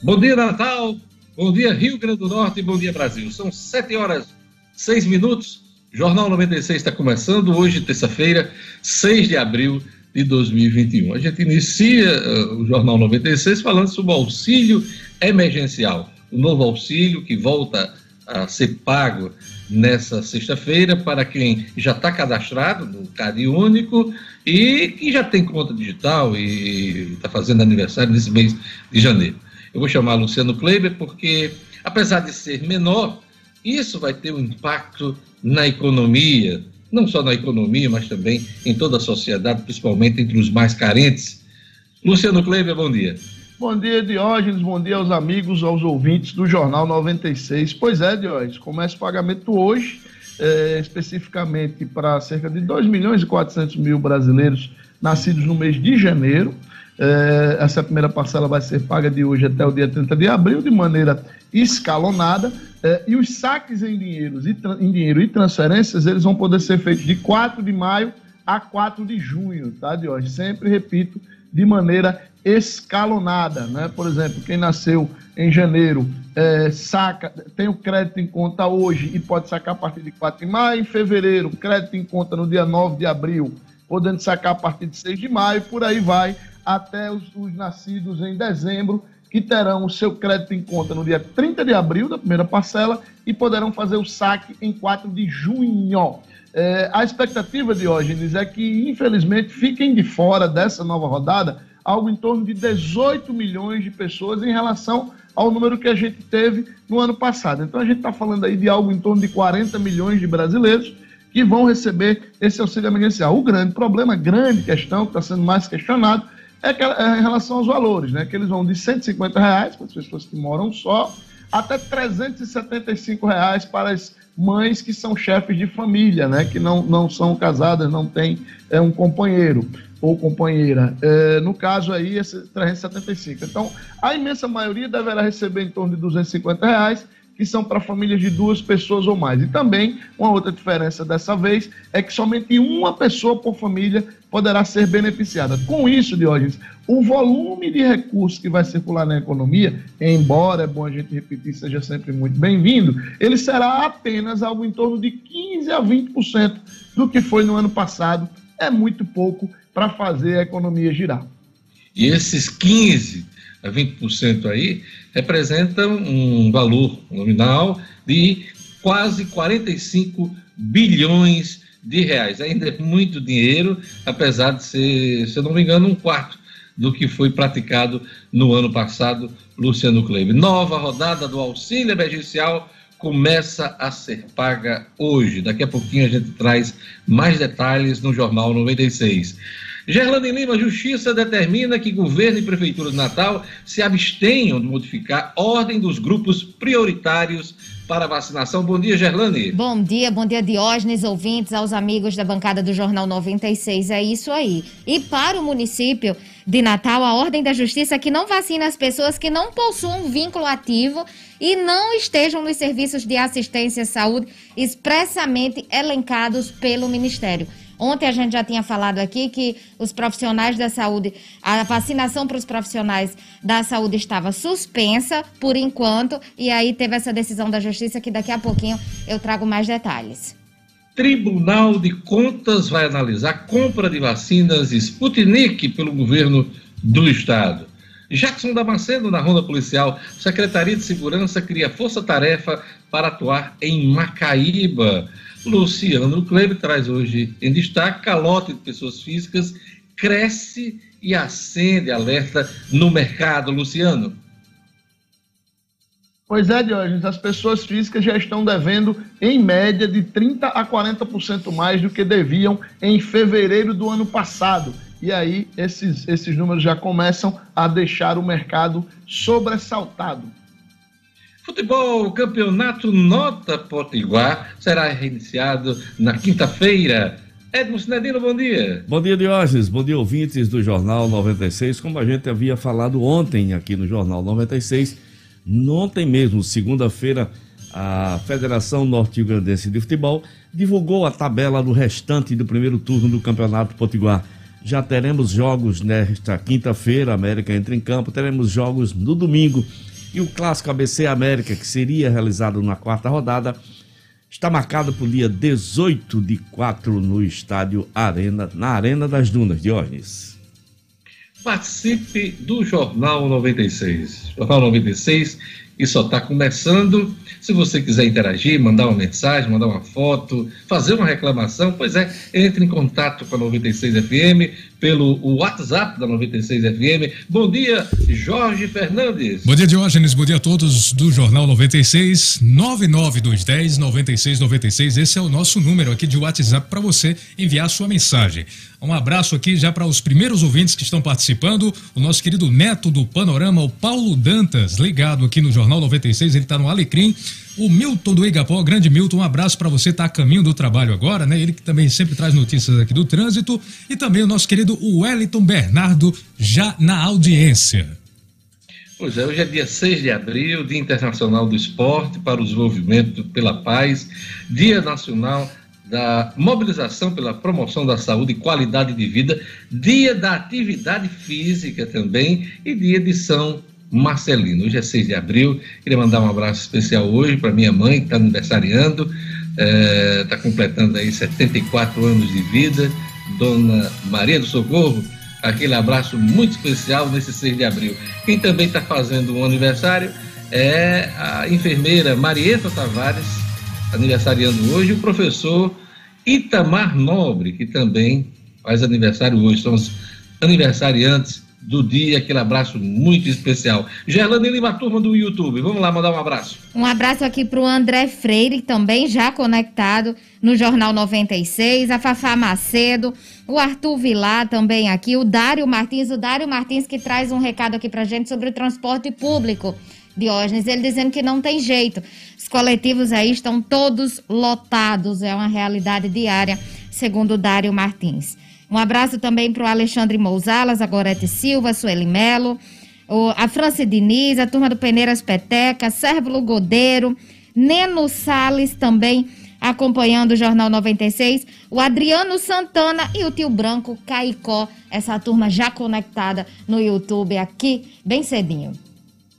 Bom dia, Natal. Bom dia, Rio Grande do Norte. Bom dia, Brasil. São 7 horas 6 minutos. Jornal 96 está começando hoje, terça-feira, 6 de abril de 2021. A gente inicia uh, o Jornal 96 falando sobre o auxílio emergencial, o novo auxílio que volta a ser pago nessa sexta-feira para quem já está cadastrado no CAD único e que já tem conta digital e está fazendo aniversário nesse mês de janeiro. Eu vou chamar Luciano Kleiber porque, apesar de ser menor, isso vai ter um impacto na economia, não só na economia, mas também em toda a sociedade, principalmente entre os mais carentes. Luciano Kleiber, bom dia. Bom dia, Diógenes. Bom dia aos amigos, aos ouvintes do Jornal 96. Pois é, Diógenes, começa o pagamento hoje, é, especificamente para cerca de 2 milhões e 400 mil brasileiros nascidos no mês de janeiro. É, essa primeira parcela vai ser paga de hoje até o dia 30 de abril, de maneira escalonada. É, e os saques em, dinheiros e, em dinheiro e transferências, eles vão poder ser feitos de 4 de maio a 4 de junho, tá, Diógenes? Sempre repito, de maneira escalonada, né? Por exemplo, quem nasceu em janeiro é, saca, tem o crédito em conta hoje e pode sacar a partir de 4 de maio, em fevereiro, crédito em conta no dia 9 de abril, podendo sacar a partir de 6 de maio, por aí vai, até os, os nascidos em dezembro, que terão o seu crédito em conta no dia 30 de abril, da primeira parcela, e poderão fazer o saque em 4 de junho. É, a expectativa, Diógenes, é que, infelizmente, fiquem de fora dessa nova rodada algo em torno de 18 milhões de pessoas em relação ao número que a gente teve no ano passado. Então, a gente está falando aí de algo em torno de 40 milhões de brasileiros que vão receber esse auxílio emergencial. O grande problema, grande questão que está sendo mais questionado, é, que, é em relação aos valores, né? Que eles vão de 150 reais para as pessoas que moram só, até 375 reais para as mães que são chefes de família, né? Que não, não são casadas, não têm é, um companheiro ou companheira. É, no caso aí, esse 375. Então, a imensa maioria deverá receber em torno de 250 reais, que são para famílias de duas pessoas ou mais. E também, uma outra diferença dessa vez é que somente uma pessoa por família poderá ser beneficiada. Com isso, Diógenes, o volume de recursos que vai circular na economia, embora é bom a gente repetir, seja sempre muito bem-vindo, ele será apenas algo em torno de 15 a 20% do que foi no ano passado. É muito pouco para fazer a economia girar. E esses 15 a 20% aí representam um valor nominal de quase 45 bilhões de reais. Ainda é muito dinheiro, apesar de ser, se eu não me engano, um quarto do que foi praticado no ano passado, Luciano Kleber. Nova rodada do auxílio emergencial começa a ser paga hoje. Daqui a pouquinho a gente traz mais detalhes no Jornal 96. Gerlane Lima, Justiça determina que governo e Prefeitura de Natal se abstenham de modificar ordem dos grupos prioritários para vacinação. Bom dia, Gerlane. Bom dia, bom dia, Diógenes, ouvintes, aos amigos da bancada do Jornal 96. É isso aí. E para o município de Natal, a Ordem da Justiça é que não vacina as pessoas que não possuam vínculo ativo e não estejam nos serviços de assistência à saúde expressamente elencados pelo Ministério. Ontem a gente já tinha falado aqui que os profissionais da saúde, a vacinação para os profissionais da saúde estava suspensa por enquanto, e aí teve essa decisão da Justiça que daqui a pouquinho eu trago mais detalhes. Tribunal de Contas vai analisar compra de vacinas Sputnik pelo governo do estado. Jackson Damasceno, na Ronda Policial, Secretaria de Segurança cria força-tarefa para atuar em Macaíba. Luciano Kleber traz hoje em destaque: calote de pessoas físicas cresce e acende alerta no mercado. Luciano. Pois é, Diógenes, as pessoas físicas já estão devendo, em média, de 30% a 40% mais do que deviam em fevereiro do ano passado. E aí, esses, esses números já começam a deixar o mercado sobressaltado. Futebol, campeonato Nota Potiguar será reiniciado na quinta-feira. Edmo Sinedino, bom dia. Bom dia, Diógenes. Bom dia, ouvintes do Jornal 96. Como a gente havia falado ontem aqui no Jornal 96, ontem mesmo, segunda-feira, a Federação Norte-Grandense de Futebol divulgou a tabela do restante do primeiro turno do Campeonato Potiguar. Já teremos jogos nesta quinta-feira, América entra em campo, teremos jogos no domingo. E o clássico ABC América, que seria realizado na quarta rodada, está marcado para o dia 18 de 4 no estádio Arena, na Arena das Dunas, Diógenes. Participe do Jornal 96. Jornal 96 e só está começando. Se você quiser interagir, mandar uma mensagem, mandar uma foto, fazer uma reclamação, pois é, entre em contato com a 96 FM pelo WhatsApp da 96 FM. Bom dia, Jorge Fernandes. Bom dia, Diógenes. Bom dia a todos do Jornal 96 99210 9696. Esse é o nosso número aqui de WhatsApp para você enviar sua mensagem. Um abraço aqui já para os primeiros ouvintes que estão participando. O nosso querido neto do Panorama, o Paulo Dantas, ligado aqui no Jornal 96. Ele está no Alecrim. O Milton do Igapó, grande Milton, um abraço para você, tá a caminho do trabalho agora, né? Ele que também sempre traz notícias aqui do trânsito. E também o nosso querido Wellington Bernardo, já na audiência. Pois é, hoje é dia 6 de abril, Dia Internacional do Esporte para o Desenvolvimento pela Paz, Dia Nacional da Mobilização pela Promoção da Saúde e Qualidade de Vida, Dia da Atividade Física também e Dia de São Marcelino. Hoje é 6 de abril, queria mandar um abraço especial hoje para minha mãe, que está aniversariando, está é, completando aí 74 anos de vida, Dona Maria do Socorro, aquele abraço muito especial nesse 6 de abril. Quem também está fazendo um aniversário é a enfermeira Marieta Tavares, aniversariando hoje, e o professor Itamar Nobre, que também faz aniversário hoje. São os aniversariantes do dia, aquele abraço muito especial. Gerlane Lima, turma do YouTube, vamos lá mandar um abraço. Um abraço aqui para o André Freire, também já conectado no Jornal 96, a Fafá Macedo, o Arthur Vilar também aqui, o Dário Martins, o Dário Martins que traz um recado aqui para gente sobre o transporte público. Diógenes, ele dizendo que não tem jeito. Os coletivos aí estão todos lotados, é uma realidade diária, segundo o Dário Martins. Um abraço também para o Alexandre Mousalas, a Gorete Silva, Sueli Melo, a Franci Diniz, a turma do Peneiras Peteca, Sérvulo Godeiro, Neno Sales também acompanhando o Jornal 96, o Adriano Santana e o tio Branco Caicó, essa turma já conectada no YouTube aqui bem cedinho.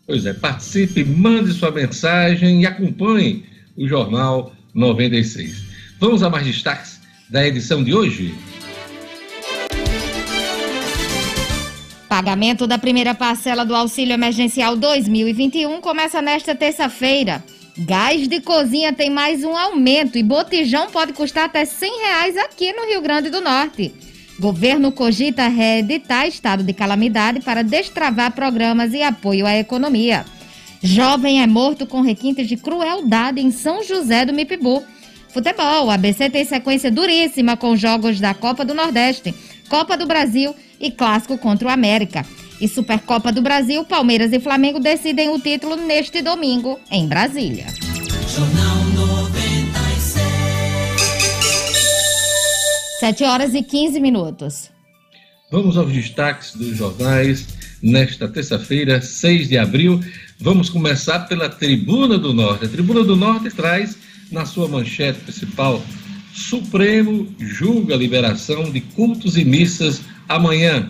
Pois é, participe, mande sua mensagem e acompanhe o Jornal 96. Vamos a mais destaques da edição de hoje? Pagamento da primeira parcela do Auxílio Emergencial 2021 começa nesta terça-feira. Gás de cozinha tem mais um aumento e botijão pode custar até 100 reais aqui no Rio Grande do Norte. Governo cogita reeditar estado de calamidade para destravar programas e apoio à economia. Jovem é morto com requintes de crueldade em São José do Mipibu. Futebol, ABC tem sequência duríssima com jogos da Copa do Nordeste, Copa do Brasil e clássico contra o América. E Supercopa do Brasil, Palmeiras e Flamengo decidem o título neste domingo em Brasília. Jornal 96. 7 horas e 15 minutos. Vamos aos destaques dos jornais nesta terça-feira, 6 de abril. Vamos começar pela Tribuna do Norte. A Tribuna do Norte traz na sua manchete principal: Supremo julga a liberação de cultos e missas amanhã.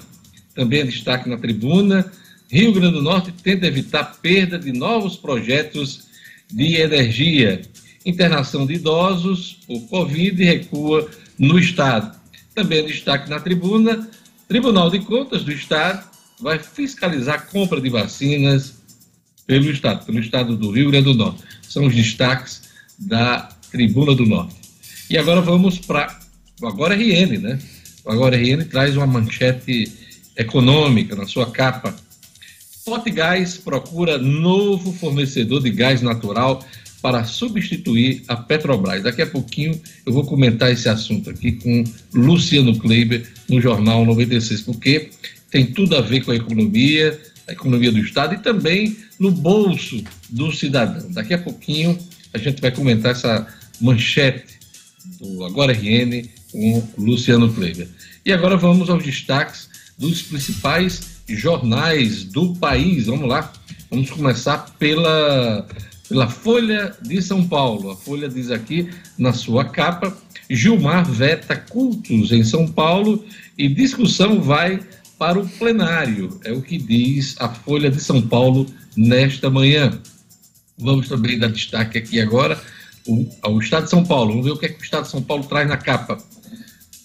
Também destaque na tribuna: Rio Grande do Norte tenta evitar perda de novos projetos de energia. Internação de idosos por Covid recua no Estado. Também destaque na tribuna: Tribunal de Contas do Estado vai fiscalizar a compra de vacinas pelo Estado, pelo Estado do Rio Grande do Norte. São os destaques da Tribuna do Norte. E agora vamos para Agora RN, né? O Agora RN traz uma manchete econômica na sua capa. Gás procura novo fornecedor de gás natural para substituir a Petrobras. Daqui a pouquinho eu vou comentar esse assunto aqui com Luciano Kleiber no Jornal 96, porque tem tudo a ver com a economia, a economia do Estado e também no bolso do cidadão. Daqui a pouquinho a gente vai comentar essa manchete do Agora RN com Luciano Kleiber. E agora vamos aos destaques dos principais jornais do país. Vamos lá, vamos começar pela pela Folha de São Paulo. A Folha diz aqui na sua capa: Gilmar veta cultos em São Paulo e discussão vai para o plenário. É o que diz a Folha de São Paulo nesta manhã. Vamos também dar destaque aqui agora ao Estado de São Paulo. Vamos ver o que, é que o Estado de São Paulo traz na capa.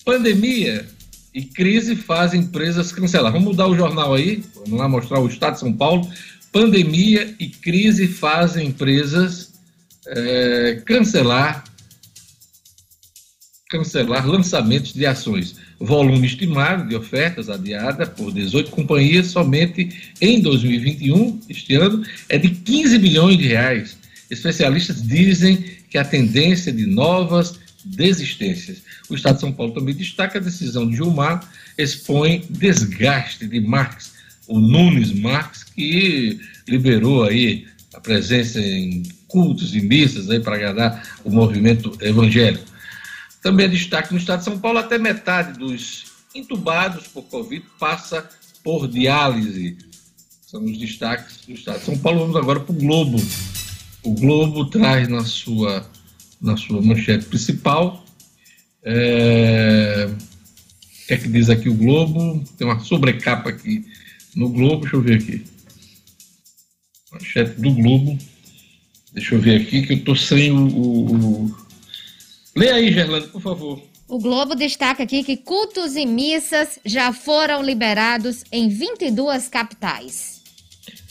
Pandemia e crise fazem empresas cancelar. Vamos mudar o jornal aí, vamos lá mostrar o Estado de São Paulo. Pandemia e crise fazem empresas é, cancelar cancelar lançamentos de ações. Volume estimado de ofertas adiada por 18 companhias somente em 2021, este ano, é de 15 bilhões de reais. Especialistas dizem que a tendência de novas desistências. O Estado de São Paulo também destaca a decisão de Gilmar, expõe desgaste de Marx, o Nunes Marx, que liberou aí a presença em cultos e missas aí para agradar o movimento evangélico. Também destaque no estado de São Paulo, até metade dos entubados por Covid passa por diálise. São os destaques do estado de São Paulo. Vamos agora para o Globo. O Globo traz na sua, na sua manchete principal. É... O que é que diz aqui o Globo? Tem uma sobrecapa aqui no Globo, deixa eu ver aqui. Manchete do Globo. Deixa eu ver aqui que eu estou sem o, o Lê aí, Gerlando, por favor. O Globo destaca aqui que cultos e missas já foram liberados em 22 capitais.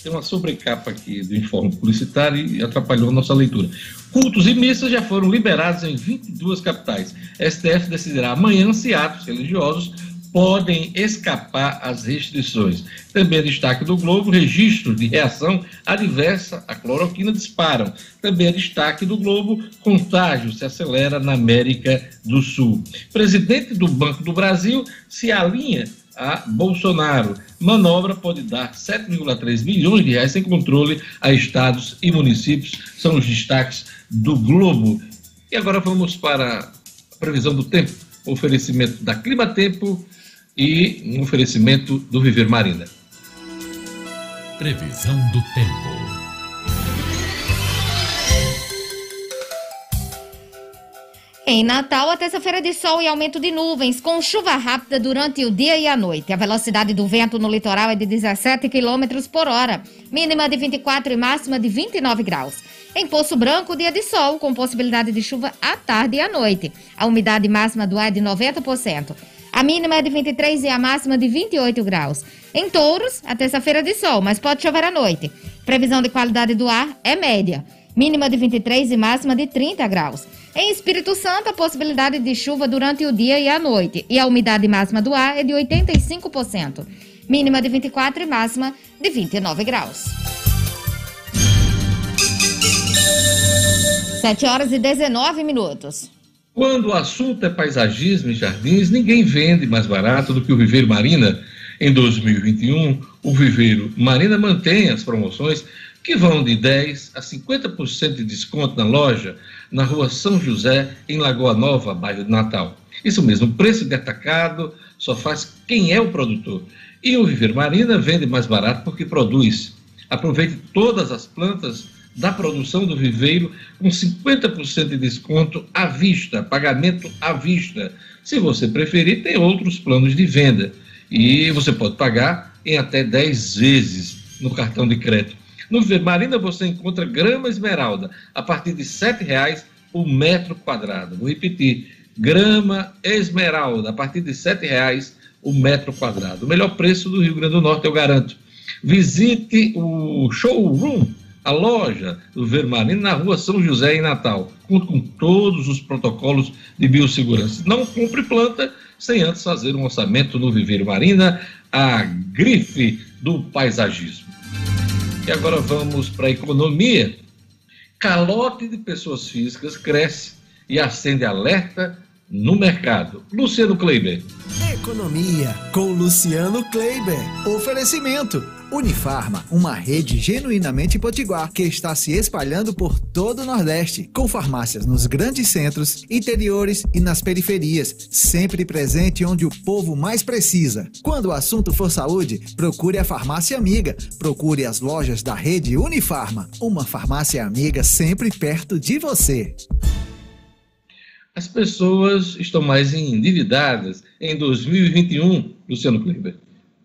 Tem uma sobrecapa aqui do informe publicitário e atrapalhou nossa leitura. Cultos e missas já foram liberados em 22 capitais. STF decidirá amanhã se atos religiosos podem escapar às restrições. Também destaque do Globo, registros de reação adversa à cloroquina disparam. Também destaque do Globo, contágio se acelera na América do Sul. Presidente do Banco do Brasil se alinha a Bolsonaro. Manobra pode dar 7,3 milhões de reais sem controle a estados e municípios. São os destaques do Globo. E agora vamos para a previsão do tempo. Oferecimento da Clima Tempo e um oferecimento do Viver Marina. Previsão do tempo. Em Natal, a terça-feira de sol e aumento de nuvens, com chuva rápida durante o dia e a noite. A velocidade do vento no litoral é de 17 km por hora, mínima de 24 e máxima de 29 graus. Em Poço Branco, dia de sol, com possibilidade de chuva à tarde e à noite. A umidade máxima do ar é de 90%. A mínima é de 23 e a máxima de 28 graus. Em Touros, a terça-feira de sol, mas pode chover à noite. Previsão de qualidade do ar é média. Mínima de 23 e máxima de 30 graus. Em Espírito Santo, a possibilidade de chuva durante o dia e a noite. E a umidade máxima do ar é de 85%. Mínima de 24 e máxima de 29 graus. 7 horas e 19 minutos. Quando o assunto é paisagismo e jardins, ninguém vende mais barato do que o Viveiro Marina. Em 2021, o Viveiro Marina mantém as promoções que vão de 10% a 50% de desconto na loja na rua São José, em Lagoa Nova, bairro de Natal. Isso mesmo, preço de atacado só faz quem é o produtor. E o Viveiro Marina vende mais barato porque produz. Aproveite todas as plantas da produção do viveiro com 50% de desconto à vista, pagamento à vista. Se você preferir, tem outros planos de venda e você pode pagar em até 10 vezes no cartão de crédito. No Viveiro Marina você encontra grama esmeralda a partir de R$ 7,00 o metro quadrado. Vou repetir, grama esmeralda a partir de R$ 7,00 o metro quadrado. O melhor preço do Rio Grande do Norte, eu garanto. Visite o showroom a loja do Vermarino na rua São José, em Natal, junto com todos os protocolos de biossegurança. Não compre planta sem antes fazer um orçamento no Viveiro Marina, a grife do paisagismo. E agora vamos para a economia. Calote de pessoas físicas cresce e acende alerta no mercado. Luciano Kleiber. Economia, com Luciano Kleiber. Oferecimento. Unifarma, uma rede genuinamente potiguar que está se espalhando por todo o Nordeste, com farmácias nos grandes centros, interiores e nas periferias, sempre presente onde o povo mais precisa. Quando o assunto for saúde, procure a farmácia amiga. Procure as lojas da rede Unifarma, uma farmácia amiga sempre perto de você. As pessoas estão mais endividadas em 2021, Luciano Kleber.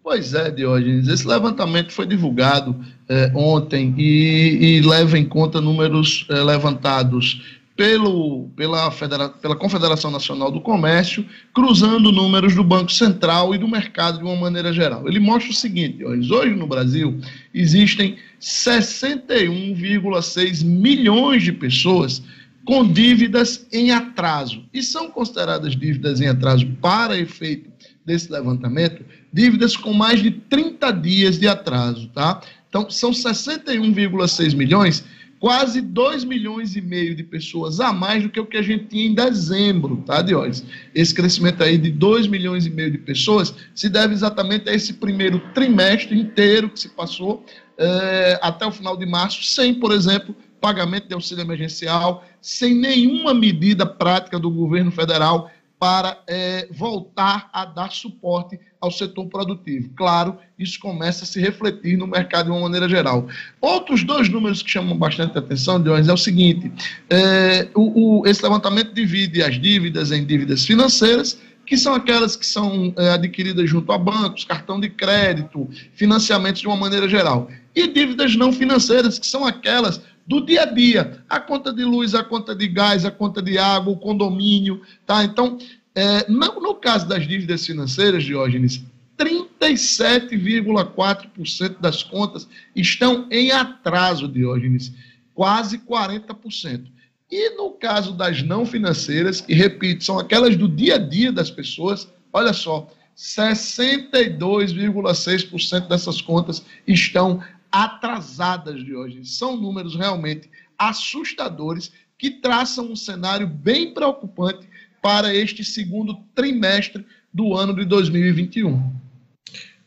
Pois é, Diógenes. Esse levantamento foi divulgado é, ontem e, e, leva em conta números é, levantados pelo, pela, Federa pela Confederação Nacional do Comércio, cruzando números do Banco Central e do mercado de uma maneira geral. Ele mostra o seguinte: Diógenes, hoje no Brasil existem 61,6 milhões de pessoas com dívidas em atraso. E são consideradas dívidas em atraso para efeito desse levantamento dívidas com mais de 30 dias de atraso, tá? Então, são 61,6 milhões, quase 2 milhões e meio de pessoas a mais do que o que a gente tinha em dezembro, tá, Diógenes? Esse crescimento aí de 2 milhões e meio de pessoas se deve exatamente a esse primeiro trimestre inteiro que se passou é, até o final de março, sem, por exemplo, pagamento de auxílio emergencial, sem nenhuma medida prática do governo federal para é, voltar a dar suporte ao setor produtivo. Claro, isso começa a se refletir no mercado de uma maneira geral. Outros dois números que chamam bastante atenção, Dionis, é o seguinte: é, o, o, esse levantamento divide as dívidas em dívidas financeiras, que são aquelas que são é, adquiridas junto a bancos, cartão de crédito, financiamentos de uma maneira geral, e dívidas não financeiras, que são aquelas do dia a dia, a conta de luz, a conta de gás, a conta de água, o condomínio, tá? Então, é, no, no caso das dívidas financeiras, Diógenes, 37,4% das contas estão em atraso, Diógenes, quase 40%. E no caso das não financeiras, que repito, são aquelas do dia a dia das pessoas, olha só, 62,6% dessas contas estão atrasadas de hoje. São números realmente assustadores que traçam um cenário bem preocupante para este segundo trimestre do ano de 2021.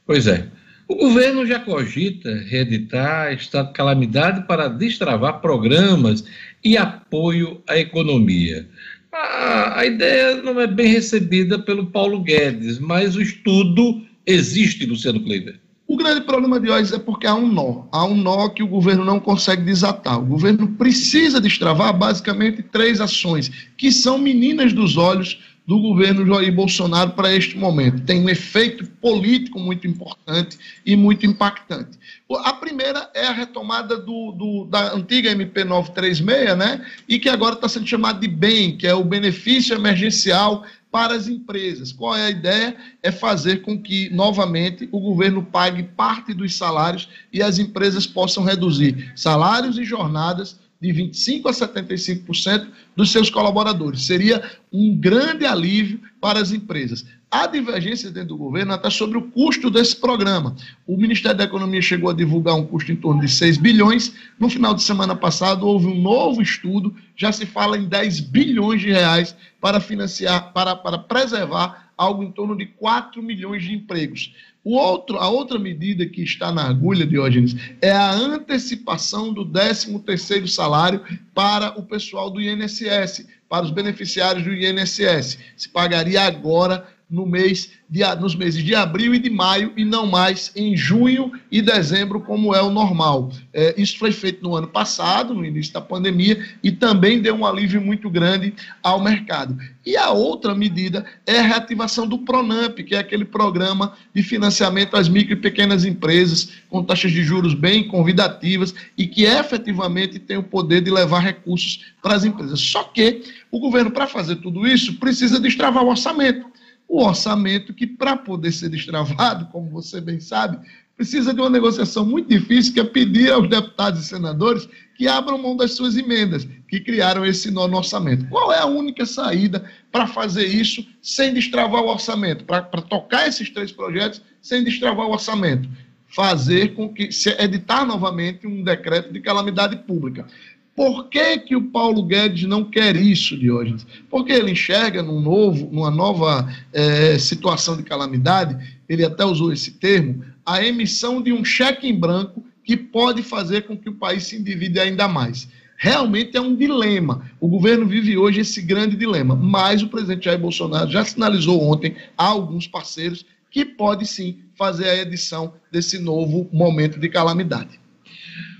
Pois é. O governo já cogita reeditar estado de calamidade para destravar programas e apoio à economia. A, a ideia não é bem recebida pelo Paulo Guedes, mas o estudo existe, Luciano Kleiber. O grande problema de hoje é porque há um nó. Há um nó que o governo não consegue desatar. O governo precisa destravar basicamente três ações, que são meninas dos olhos do governo Jair Bolsonaro para este momento. Tem um efeito político muito importante e muito impactante. A primeira é a retomada do, do da antiga MP 936, né? E que agora está sendo chamada de BEM, que é o benefício emergencial para as empresas. Qual é a ideia? É fazer com que, novamente, o governo pague parte dos salários e as empresas possam reduzir salários e jornadas de 25% a 75% dos seus colaboradores. Seria um grande alívio para as empresas. Há divergências dentro do governo até sobre o custo desse programa. O Ministério da Economia chegou a divulgar um custo em torno de 6 bilhões. No final de semana passado, houve um novo estudo, já se fala em 10 bilhões de reais para financiar, para, para preservar algo em torno de 4 milhões de empregos. O outro, a outra medida que está na agulha, Diógenes, é a antecipação do 13º salário para o pessoal do INSS, para os beneficiários do INSS. Se pagaria agora no mês de, nos meses de abril e de maio e não mais em junho e dezembro, como é o normal. É, isso foi feito no ano passado, no início da pandemia, e também deu um alívio muito grande ao mercado. E a outra medida é a reativação do Pronamp, que é aquele programa de financiamento às micro e pequenas empresas, com taxas de juros bem convidativas e que efetivamente tem o poder de levar recursos para as empresas. Só que o governo, para fazer tudo isso, precisa destravar o orçamento o orçamento que, para poder ser destravado, como você bem sabe, precisa de uma negociação muito difícil, que é pedir aos deputados e senadores que abram mão das suas emendas, que criaram esse nó no orçamento. Qual é a única saída para fazer isso sem destravar o orçamento, para tocar esses três projetos sem destravar o orçamento? Fazer com que, se editar novamente um decreto de calamidade pública. Por que, que o Paulo Guedes não quer isso, Diógenes? Porque ele enxerga num novo, numa nova é, situação de calamidade, ele até usou esse termo, a emissão de um cheque em branco que pode fazer com que o país se endivide ainda mais. Realmente é um dilema. O governo vive hoje esse grande dilema, mas o presidente Jair Bolsonaro já sinalizou ontem a alguns parceiros que pode sim fazer a edição desse novo momento de calamidade.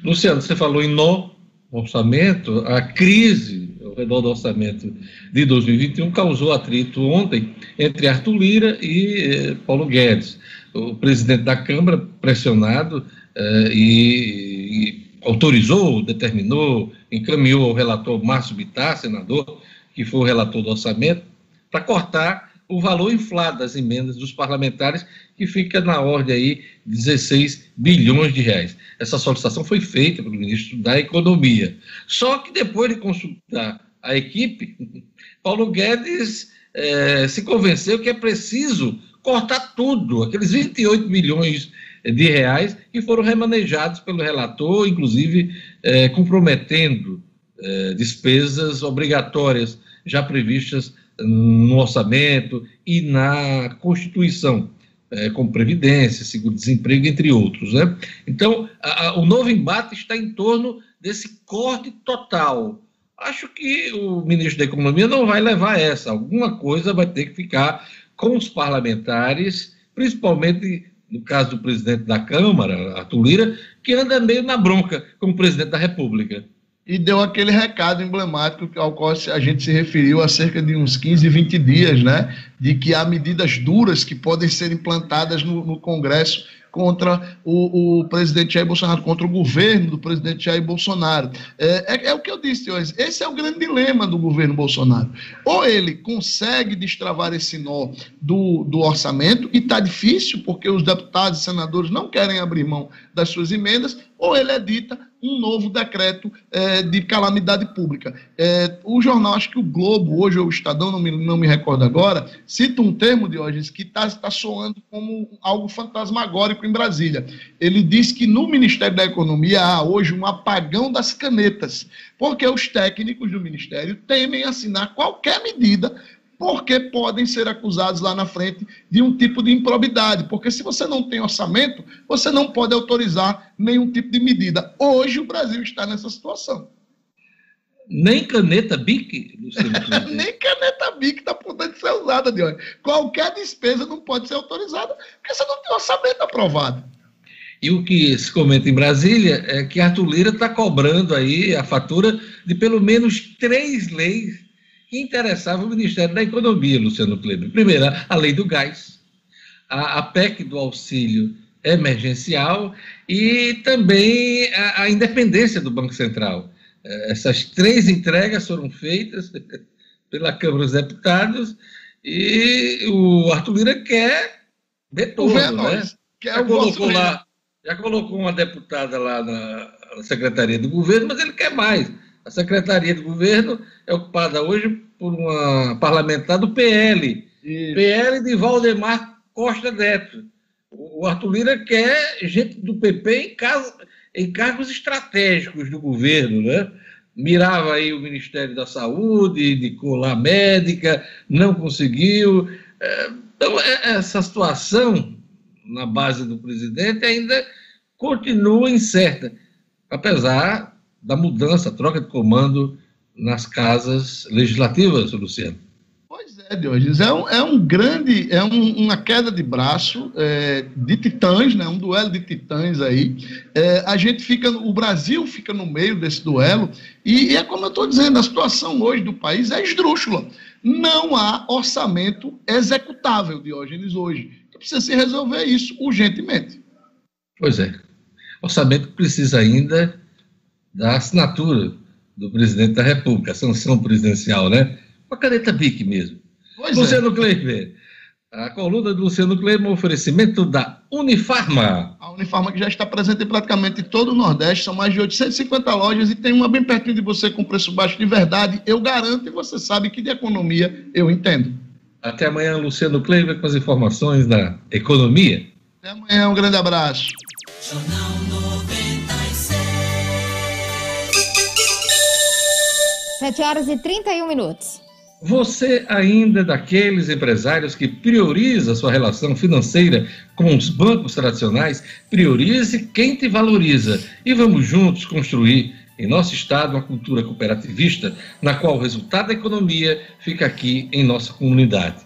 Luciano, você falou em no orçamento, a crise ao redor do orçamento de 2021 causou atrito ontem entre Arthur Lira e eh, Paulo Guedes. O presidente da Câmara, pressionado, eh, e, e, autorizou, determinou, encaminhou ao relator Márcio Bittar, senador, que foi o relator do orçamento, para cortar o valor inflado das emendas dos parlamentares, que fica na ordem aí de 16 bilhões de reais. Essa solicitação foi feita pelo ministro da Economia. Só que depois de consultar a equipe, Paulo Guedes eh, se convenceu que é preciso cortar tudo, aqueles 28 milhões de reais que foram remanejados pelo relator, inclusive eh, comprometendo eh, despesas obrigatórias já previstas no orçamento e na Constituição, é, como Previdência, Seguro-Desemprego, entre outros. Né? Então, a, a, o novo embate está em torno desse corte total. Acho que o ministro da Economia não vai levar essa. Alguma coisa vai ter que ficar com os parlamentares, principalmente no caso do presidente da Câmara, Arthur Lira, que anda meio na bronca com o presidente da República e deu aquele recado emblemático ao qual a gente se referiu há cerca de uns 15, 20 dias, né? De que há medidas duras que podem ser implantadas no, no Congresso contra o, o, presidente Jair Bolsonaro, contra o governo do presidente Jair Bolsonaro. É, é, é, o que eu disse hoje. Esse é o grande dilema do governo Bolsonaro. Ou ele consegue destravar esse nó do, do orçamento, e está difícil, porque os deputados e senadores não querem abrir mão das suas emendas, ou ele edita um novo decreto é, de calamidade pública. É, o jornal, acho que o Globo, hoje ou o Estadão, não me, não me recordo agora, cita um termo, de hoje que está tá soando como algo fantasmagórico em Brasília. Ele diz que no Ministério da Economia há hoje um apagão das canetas, porque os técnicos do Ministério temem assinar qualquer medida porque podem ser acusados lá na frente de um tipo de improbidade. Porque se você não tem orçamento, você não pode autorizar nenhum tipo de medida. Hoje o Brasil está nessa situação. Nem caneta BIC, Nem caneta BIC está podendo ser usada de hoje. Qualquer despesa não pode ser autorizada, porque você não tem orçamento aprovado. E o que se comenta em Brasília é que Arthur Lira está cobrando aí a fatura de pelo menos três leis que interessava o Ministério da Economia, Luciano Kleber. Primeiro, a lei do gás, a, a PEC do auxílio emergencial e também a, a independência do Banco Central. É, essas três entregas foram feitas pela Câmara dos Deputados e o Arthur Lira quer retorno, né? Quer já, colocou lá, já colocou uma deputada lá na Secretaria do Governo, mas ele quer mais. A Secretaria de Governo é ocupada hoje por uma parlamentar do PL. Isso. PL de Valdemar Costa Neto. O Arthur Lira quer gente do PP em, caso, em cargos estratégicos do governo, né? Mirava aí o Ministério da Saúde, de colar médica, não conseguiu. É, então, é, essa situação na base do presidente ainda continua incerta, apesar da mudança, troca de comando nas casas legislativas, Luciano. Pois é, Diogenes, é um, é um grande, é um, uma queda de braço é, de titãs, né, um duelo de titãs aí. É, a gente fica, o Brasil fica no meio desse duelo, e, e é como eu estou dizendo, a situação hoje do país é esdrúxula. Não há orçamento executável, Diógenes, hoje. Precisa se resolver isso urgentemente. Pois é. Orçamento precisa ainda da assinatura do presidente da República, a sanção presidencial, né? Uma caneta BIC mesmo. Pois é. Luciano é. Kleiber, a coluna do Luciano Kleiber, um oferecimento da Unifarma. A Unifarma que já está presente em praticamente todo o Nordeste, são mais de 850 lojas e tem uma bem pertinho de você com preço baixo de verdade. Eu garanto e você sabe que de economia eu entendo. Até amanhã, Luciano Kleiber, com as informações da economia. Até amanhã, um grande abraço. 7 horas e 31 minutos. Você ainda é daqueles empresários que prioriza sua relação financeira com os bancos tradicionais? Priorize quem te valoriza e vamos juntos construir em nosso estado uma cultura cooperativista na qual o resultado da economia fica aqui em nossa comunidade.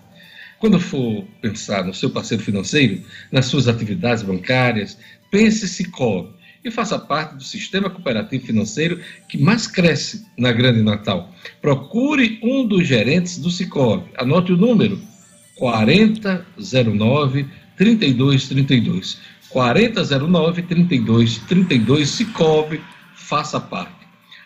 Quando for pensar no seu parceiro financeiro, nas suas atividades bancárias, pense Cicobi e faça parte do sistema cooperativo financeiro que mais cresce na Grande Natal. Procure um dos gerentes do Cicobi. Anote o número 4009 3232. 4009 3232 Cicobi, faça parte.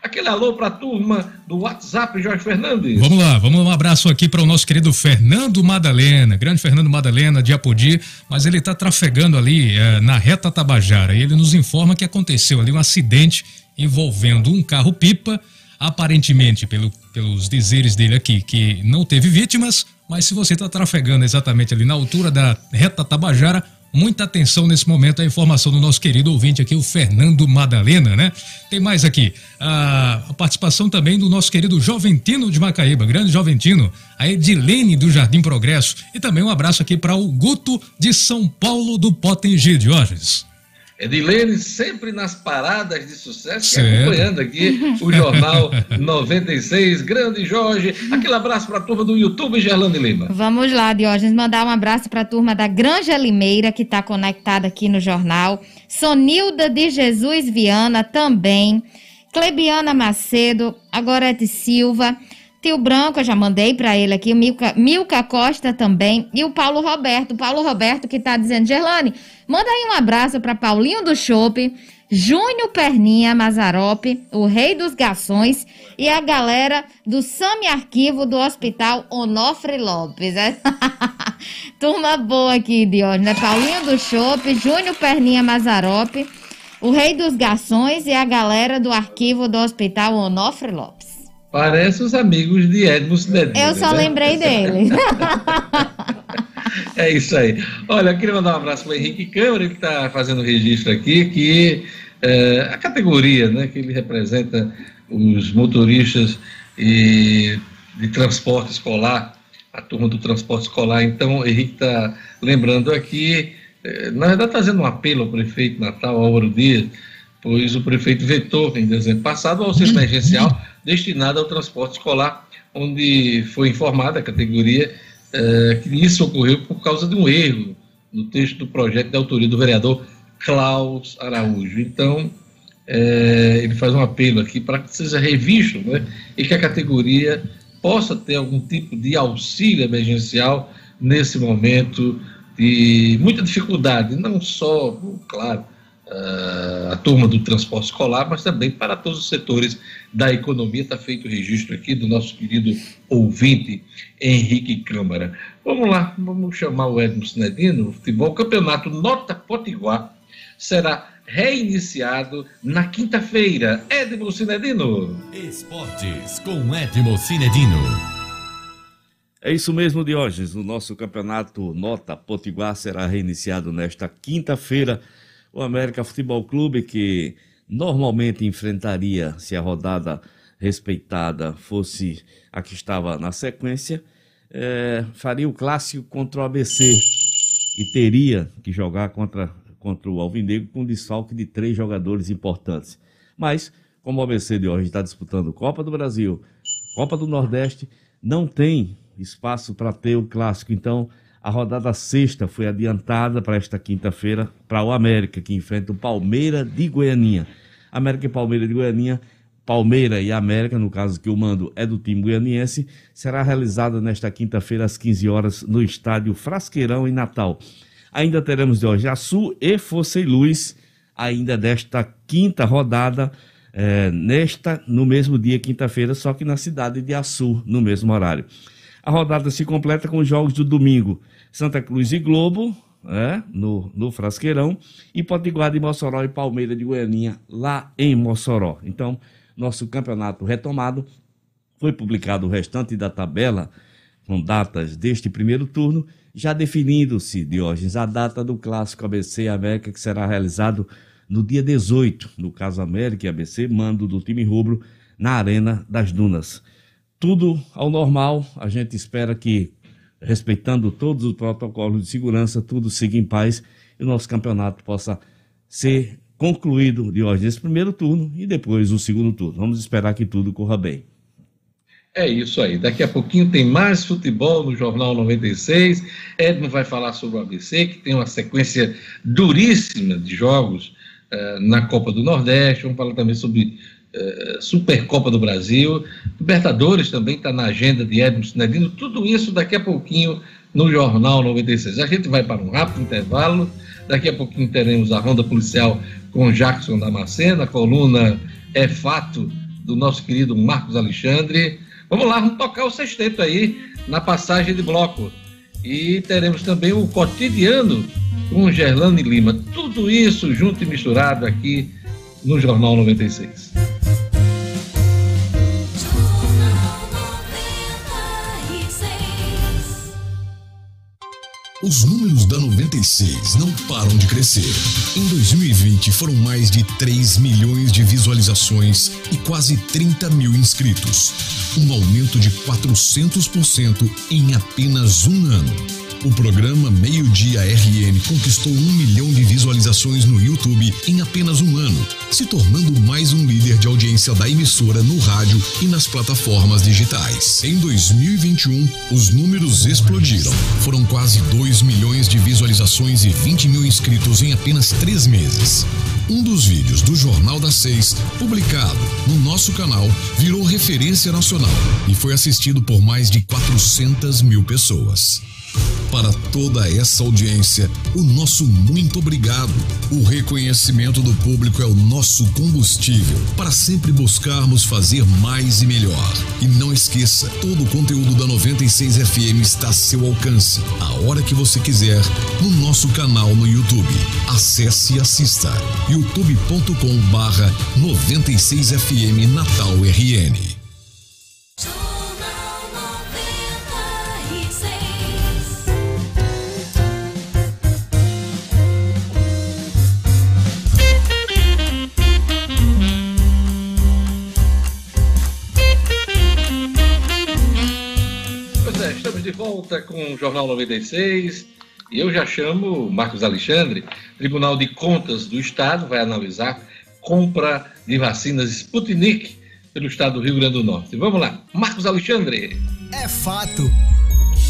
Aquele alô para a turma do WhatsApp, Jorge Fernandes. Vamos lá, vamos um abraço aqui para o nosso querido Fernando Madalena, grande Fernando Madalena de Apodi, mas ele está trafegando ali é, na reta Tabajara e ele nos informa que aconteceu ali um acidente envolvendo um carro-pipa, aparentemente, pelo, pelos dizeres dele aqui, que não teve vítimas, mas se você está trafegando exatamente ali na altura da reta Tabajara, Muita atenção nesse momento a informação do nosso querido ouvinte aqui, o Fernando Madalena, né? Tem mais aqui a, a participação também do nosso querido Joventino de Macaíba, grande Joventino, a Edilene do Jardim Progresso e também um abraço aqui para o Guto de São Paulo do Potengi, Diógenes. Edilene sempre nas paradas de sucesso, acompanhando aqui o Jornal 96. Grande Jorge, aquele abraço para a turma do YouTube, Gerlando Lima. Vamos lá, Diógenes, mandar um abraço para a turma da Granja Limeira, que está conectada aqui no jornal. Sonilda de Jesus Viana também. Clebiana Macedo, Agorete Silva. Tio Branco, eu já mandei para ele aqui, o Milka, Milka Costa também, e o Paulo Roberto. Paulo Roberto que está dizendo, Gerlane, manda aí um abraço para Paulinho do Chope, Júnior Perninha Mazarope, o Rei dos Gações e a galera do Sami Arquivo do Hospital Onofre Lopes. Turma boa aqui, Diógenes, né? Paulinho do Chope, Júnior Perninha Mazarope, o Rei dos Gações e a galera do Arquivo do Hospital Onofre Lopes. Parece os amigos de Edmo Cinedino. Eu só né? lembrei dele. é isso aí. Olha, eu queria mandar um abraço para o Henrique Câmara, que está fazendo o registro aqui, que é, a categoria né, que ele representa os motoristas e de transporte escolar, a turma do transporte escolar. Então, o Henrique está lembrando aqui, é, na verdade, fazendo um apelo ao prefeito Natal, Álvaro Dias, pois o prefeito vetou em dezembro passado o auxílio emergencial destinado ao transporte escolar, onde foi informada a categoria eh, que isso ocorreu por causa de um erro no texto do projeto de autoria do vereador Klaus Araújo. Então, eh, ele faz um apelo aqui para que seja revisto né, e que a categoria possa ter algum tipo de auxílio emergencial nesse momento de muita dificuldade, não só, claro, uh, a turma do transporte escolar, mas também para todos os setores da economia. Está feito o registro aqui do nosso querido ouvinte Henrique Câmara. Vamos lá, vamos chamar o Edmo Sinedino. O futebol campeonato Nota Potiguar será reiniciado na quinta-feira. Edmo Sinedino. Esportes com Edmo Sinedino. É isso mesmo, Diógenes. O nosso campeonato Nota Potiguar será reiniciado nesta quinta-feira o América Futebol Clube, que normalmente enfrentaria, se a rodada respeitada fosse a que estava na sequência, é, faria o clássico contra o ABC e teria que jogar contra, contra o Alvinegro com desfalque de três jogadores importantes. Mas, como o ABC de hoje está disputando Copa do Brasil, Copa do Nordeste, não tem espaço para ter o clássico. Então, a rodada sexta foi adiantada para esta quinta-feira para o América, que enfrenta o Palmeira de Goianinha. América e Palmeira de Goianinha, Palmeira e América, no caso que o mando é do time goianiense, será realizada nesta quinta-feira às 15 horas no estádio Frasqueirão em Natal. Ainda teremos de hoje Açu e Fosse Luz, ainda desta quinta rodada, é, nesta, no mesmo dia, quinta-feira, só que na cidade de Açu, no mesmo horário. A rodada se completa com os jogos do domingo. Santa Cruz e Globo, é, no, no Frasqueirão, e Potiguar de Mossoró e Palmeira de Goianinha, lá em Mossoró. Então, nosso campeonato retomado. Foi publicado o restante da tabela com datas deste primeiro turno, já definindo-se, Diógenes, a data do clássico ABC América, que será realizado no dia 18, no caso América e ABC, mando do time rubro, na Arena das Dunas. Tudo ao normal, a gente espera que, respeitando todos os protocolos de segurança, tudo siga em paz e o nosso campeonato possa ser concluído de hoje nesse primeiro turno e depois o segundo turno. Vamos esperar que tudo corra bem. É isso aí. Daqui a pouquinho tem mais futebol no Jornal 96. Edmo vai falar sobre o ABC, que tem uma sequência duríssima de jogos uh, na Copa do Nordeste. Vamos falar também sobre uh, Supercopa do Brasil. Libertadores também está na agenda de Edmo Sinedino. Tudo isso daqui a pouquinho no Jornal 96. A gente vai para um rápido intervalo. Daqui a pouquinho teremos a ronda policial com Jackson Damasceno, a coluna É Fato do nosso querido Marcos Alexandre. Vamos lá, vamos tocar o sexteto aí na passagem de bloco. E teremos também o cotidiano com Gerlane Lima. Tudo isso junto e misturado aqui no Jornal 96. Os números da 96 não param de crescer. Em 2020 foram mais de 3 milhões de visualizações e quase 30 mil inscritos. Um aumento de 400% em apenas um ano. O programa Meio Dia RN conquistou um milhão de visualizações no YouTube em apenas um ano, se tornando mais um líder de audiência da emissora no rádio e nas plataformas digitais. Em 2021, os números explodiram. Foram quase 2 milhões de visualizações e 20 mil inscritos em apenas três meses. Um dos vídeos do Jornal das Seis, publicado no nosso canal, virou referência nacional e foi assistido por mais de 400 mil pessoas. Para toda essa audiência, o nosso muito obrigado. O reconhecimento do público é o nosso combustível para sempre buscarmos fazer mais e melhor. E não esqueça, todo o conteúdo da 96 FM está a seu alcance, a hora que você quiser, no nosso canal no YouTube. Acesse e assista. youtube.com/barra 96 FM Natal RN. De volta com o Jornal 96 e eu já chamo Marcos Alexandre. Tribunal de Contas do Estado vai analisar compra de vacinas Sputnik pelo Estado do Rio Grande do Norte. Vamos lá, Marcos Alexandre. É fato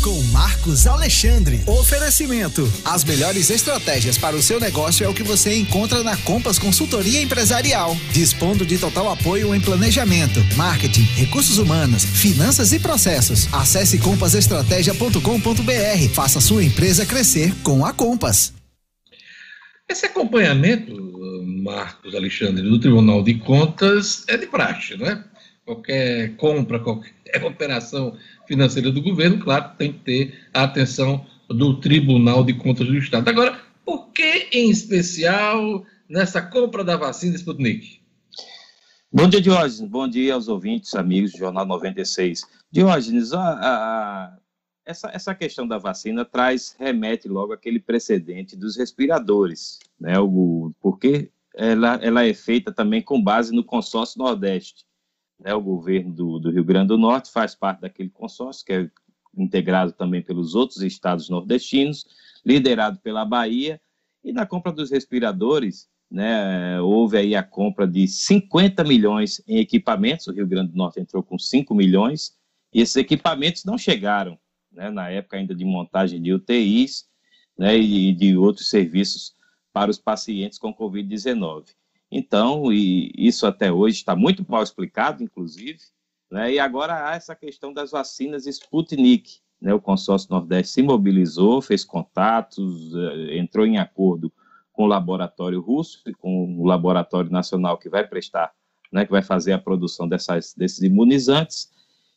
com Marcos Alexandre. Oferecimento: as melhores estratégias para o seu negócio é o que você encontra na Compass Consultoria Empresarial, dispondo de total apoio em planejamento, marketing, recursos humanos, finanças e processos. Acesse compassestratégia.com.br. Faça sua empresa crescer com a Compass. Esse acompanhamento, Marcos Alexandre, do Tribunal de Contas é de praxe, não é? Qualquer compra, qualquer operação financeira do governo, claro, tem que ter a atenção do Tribunal de Contas do Estado. Agora, por que em especial nessa compra da vacina Sputnik? Bom dia, Diógenes. Bom dia aos ouvintes, amigos do Jornal 96. Diógenes, a, a, essa, essa questão da vacina traz, remete logo aquele precedente dos respiradores, né? O, porque ela, ela é feita também com base no consórcio Nordeste né, o governo do, do, Rio Grande do Norte faz parte daquele consórcio, que é integrado também pelos outros estados nordestinos, liderado pela Bahia, e na compra dos respiradores, né, houve aí a compra de 50 milhões em equipamentos, o Rio Grande do Norte entrou com 5 milhões, e esses equipamentos não chegaram, né, na época ainda de montagem de UTIs, né, e de outros serviços para os pacientes com Covid-19. Então, e isso até hoje está muito mal explicado, inclusive, né? e agora há essa questão das vacinas Sputnik. Né? O consórcio Nordeste se mobilizou, fez contatos, eh, entrou em acordo com o laboratório russo e com o laboratório nacional que vai prestar, né, que vai fazer a produção dessas, desses imunizantes,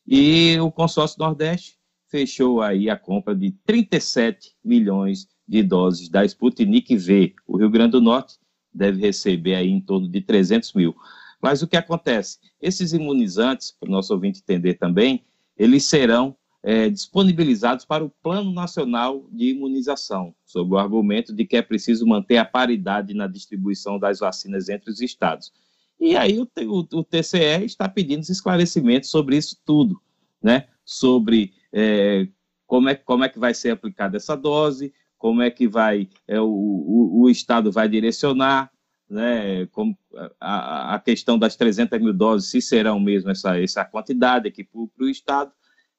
e o consórcio Nordeste fechou aí a compra de 37 milhões de doses da Sputnik V. O Rio Grande do Norte deve receber aí em torno de 300 mil. Mas o que acontece? Esses imunizantes, para o nosso ouvinte entender também, eles serão é, disponibilizados para o Plano Nacional de Imunização, sob o argumento de que é preciso manter a paridade na distribuição das vacinas entre os estados. E aí o, o, o TCE está pedindo esclarecimentos sobre isso tudo, né? Sobre é, como, é, como é que vai ser aplicada essa dose, como é que vai é, o, o, o Estado vai direcionar, né, como a, a, questão das 300 mil doses, se serão mesmo essa, essa quantidade aqui para o Estado,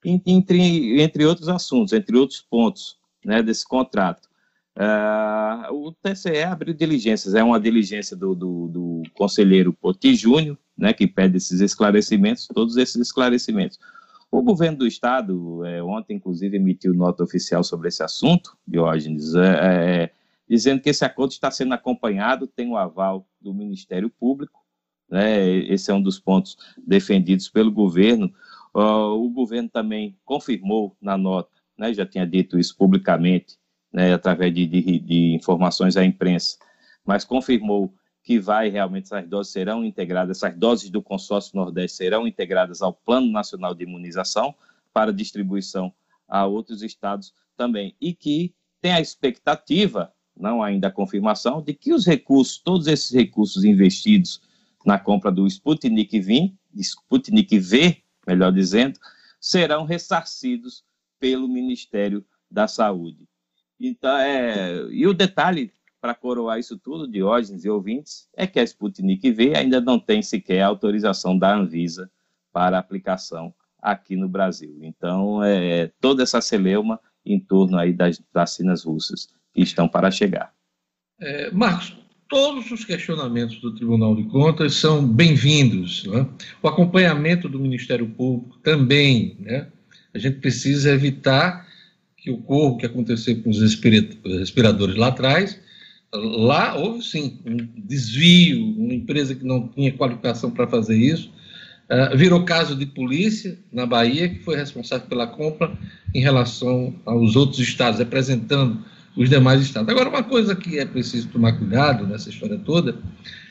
entre, entre outros assuntos, entre outros pontos né, desse contrato. Uh, o TCE abriu diligências, é uma diligência do, do, do conselheiro Poti Júnior, né, que pede esses esclarecimentos, todos esses esclarecimentos. O governo do Estado, é, ontem, inclusive, emitiu nota oficial sobre esse assunto, Diógenes, é, é, dizendo que esse acordo está sendo acompanhado, tem o aval do Ministério Público, né, esse é um dos pontos defendidos pelo governo. Uh, o governo também confirmou na nota, né, já tinha dito isso publicamente, né, através de, de, de informações à imprensa, mas confirmou que vai realmente, essas doses serão integradas, essas doses do consórcio Nordeste serão integradas ao Plano Nacional de Imunização para distribuição a outros estados também, e que tem a expectativa, não ainda a confirmação, de que os recursos, todos esses recursos investidos na compra do Sputnik V, Sputnik V, melhor dizendo, serão ressarcidos pelo Ministério da Saúde. Então, é, e o detalhe para coroar isso tudo, Diógenes e ouvintes, é que a Sputnik V ainda não tem sequer autorização da Anvisa para aplicação aqui no Brasil. Então, é toda essa celeuma em torno aí das vacinas russas que estão para chegar. É, Marcos, todos os questionamentos do Tribunal de Contas são bem-vindos. Né? O acompanhamento do Ministério Público também. Né? A gente precisa evitar que ocorra o que aconteceu com os respiradores lá atrás, Lá houve sim um desvio, uma empresa que não tinha qualificação para fazer isso. Uh, virou caso de polícia na Bahia, que foi responsável pela compra em relação aos outros estados, representando os demais estados. Agora, uma coisa que é preciso tomar cuidado nessa história toda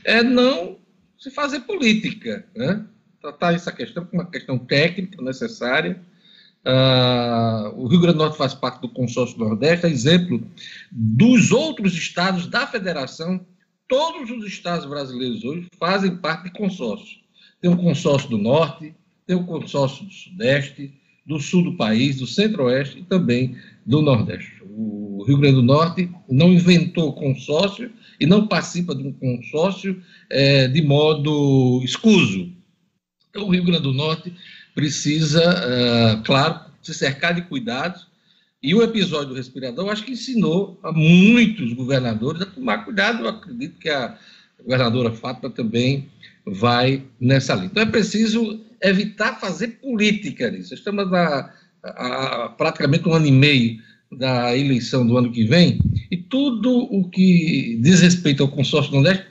é não se fazer política, né? tratar essa questão como uma questão técnica necessária Uh, o Rio Grande do Norte faz parte do consórcio Nordeste, é exemplo dos outros estados da federação. Todos os estados brasileiros hoje fazem parte de consórcio. Tem o consórcio do Norte, tem o consórcio do Sudeste, do Sul do país, do Centro-Oeste e também do Nordeste. O Rio Grande do Norte não inventou consórcio e não participa de um consórcio é, de modo escuso. Então, o Rio Grande do Norte precisa, uh, claro, se cercar de cuidados. E o episódio do respirador, acho que ensinou a muitos governadores a tomar cuidado. Eu acredito que a governadora Fátima também vai nessa linha. Então é preciso evitar fazer política nisso. Estamos a, a, a praticamente um ano e meio da eleição do ano que vem, e tudo o que diz respeito ao consórcio Nordeste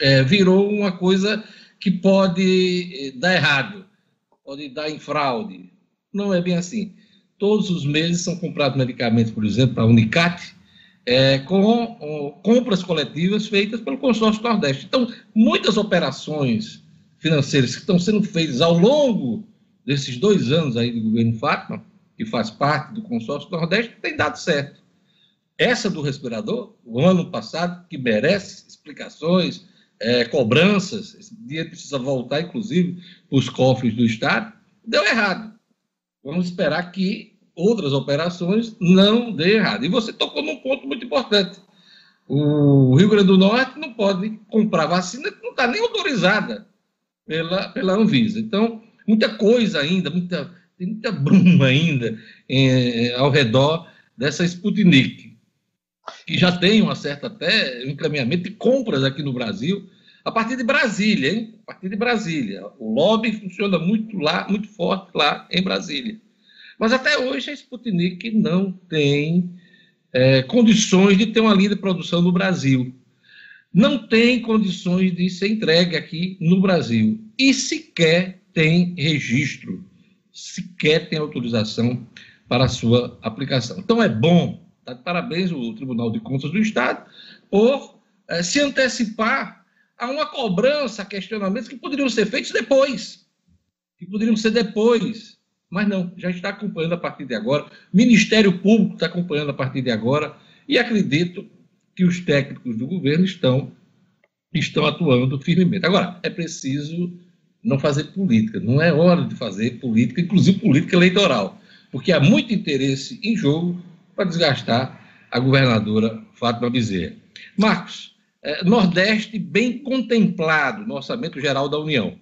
é, virou uma coisa que pode eh, dar errado pode dar em fraude. Não é bem assim. Todos os meses são comprados medicamentos, por exemplo, para a Unicat, é, com compras coletivas feitas pelo consórcio Nordeste. Então, muitas operações financeiras que estão sendo feitas ao longo desses dois anos aí do governo Fátima, que faz parte do consórcio Nordeste, têm dado certo. Essa do respirador, o ano passado, que merece explicações, é, cobranças, esse dinheiro precisa voltar, inclusive, para os cofres do Estado, deu errado. Vamos esperar que outras operações não dê errado. E você tocou num ponto muito importante. O Rio Grande do Norte não pode comprar vacina que não está nem autorizada pela, pela Anvisa. Então, muita coisa ainda, muita, tem muita bruma ainda é, ao redor dessa Sputnik que já tem uma certa até encaminhamento de compras aqui no Brasil, a partir de Brasília, hein? A partir de Brasília. O lobby funciona muito lá, muito forte lá em Brasília. Mas até hoje a Sputnik não tem é, condições de ter uma linha de produção no Brasil. Não tem condições de ser entregue aqui no Brasil. E sequer tem registro, sequer tem autorização para a sua aplicação. Então é bom Tá parabéns o Tribunal de Contas do Estado por é, se antecipar a uma cobrança, questionamentos que poderiam ser feitos depois. Que poderiam ser depois. Mas não, já está acompanhando a partir de agora. O Ministério Público está acompanhando a partir de agora. E acredito que os técnicos do governo estão estão atuando firmemente. Agora, é preciso não fazer política, não é hora de fazer política, inclusive política eleitoral, porque há muito interesse em jogo para desgastar a governadora Fátima Bezerra. Marcos, é, Nordeste bem contemplado no Orçamento Geral da União.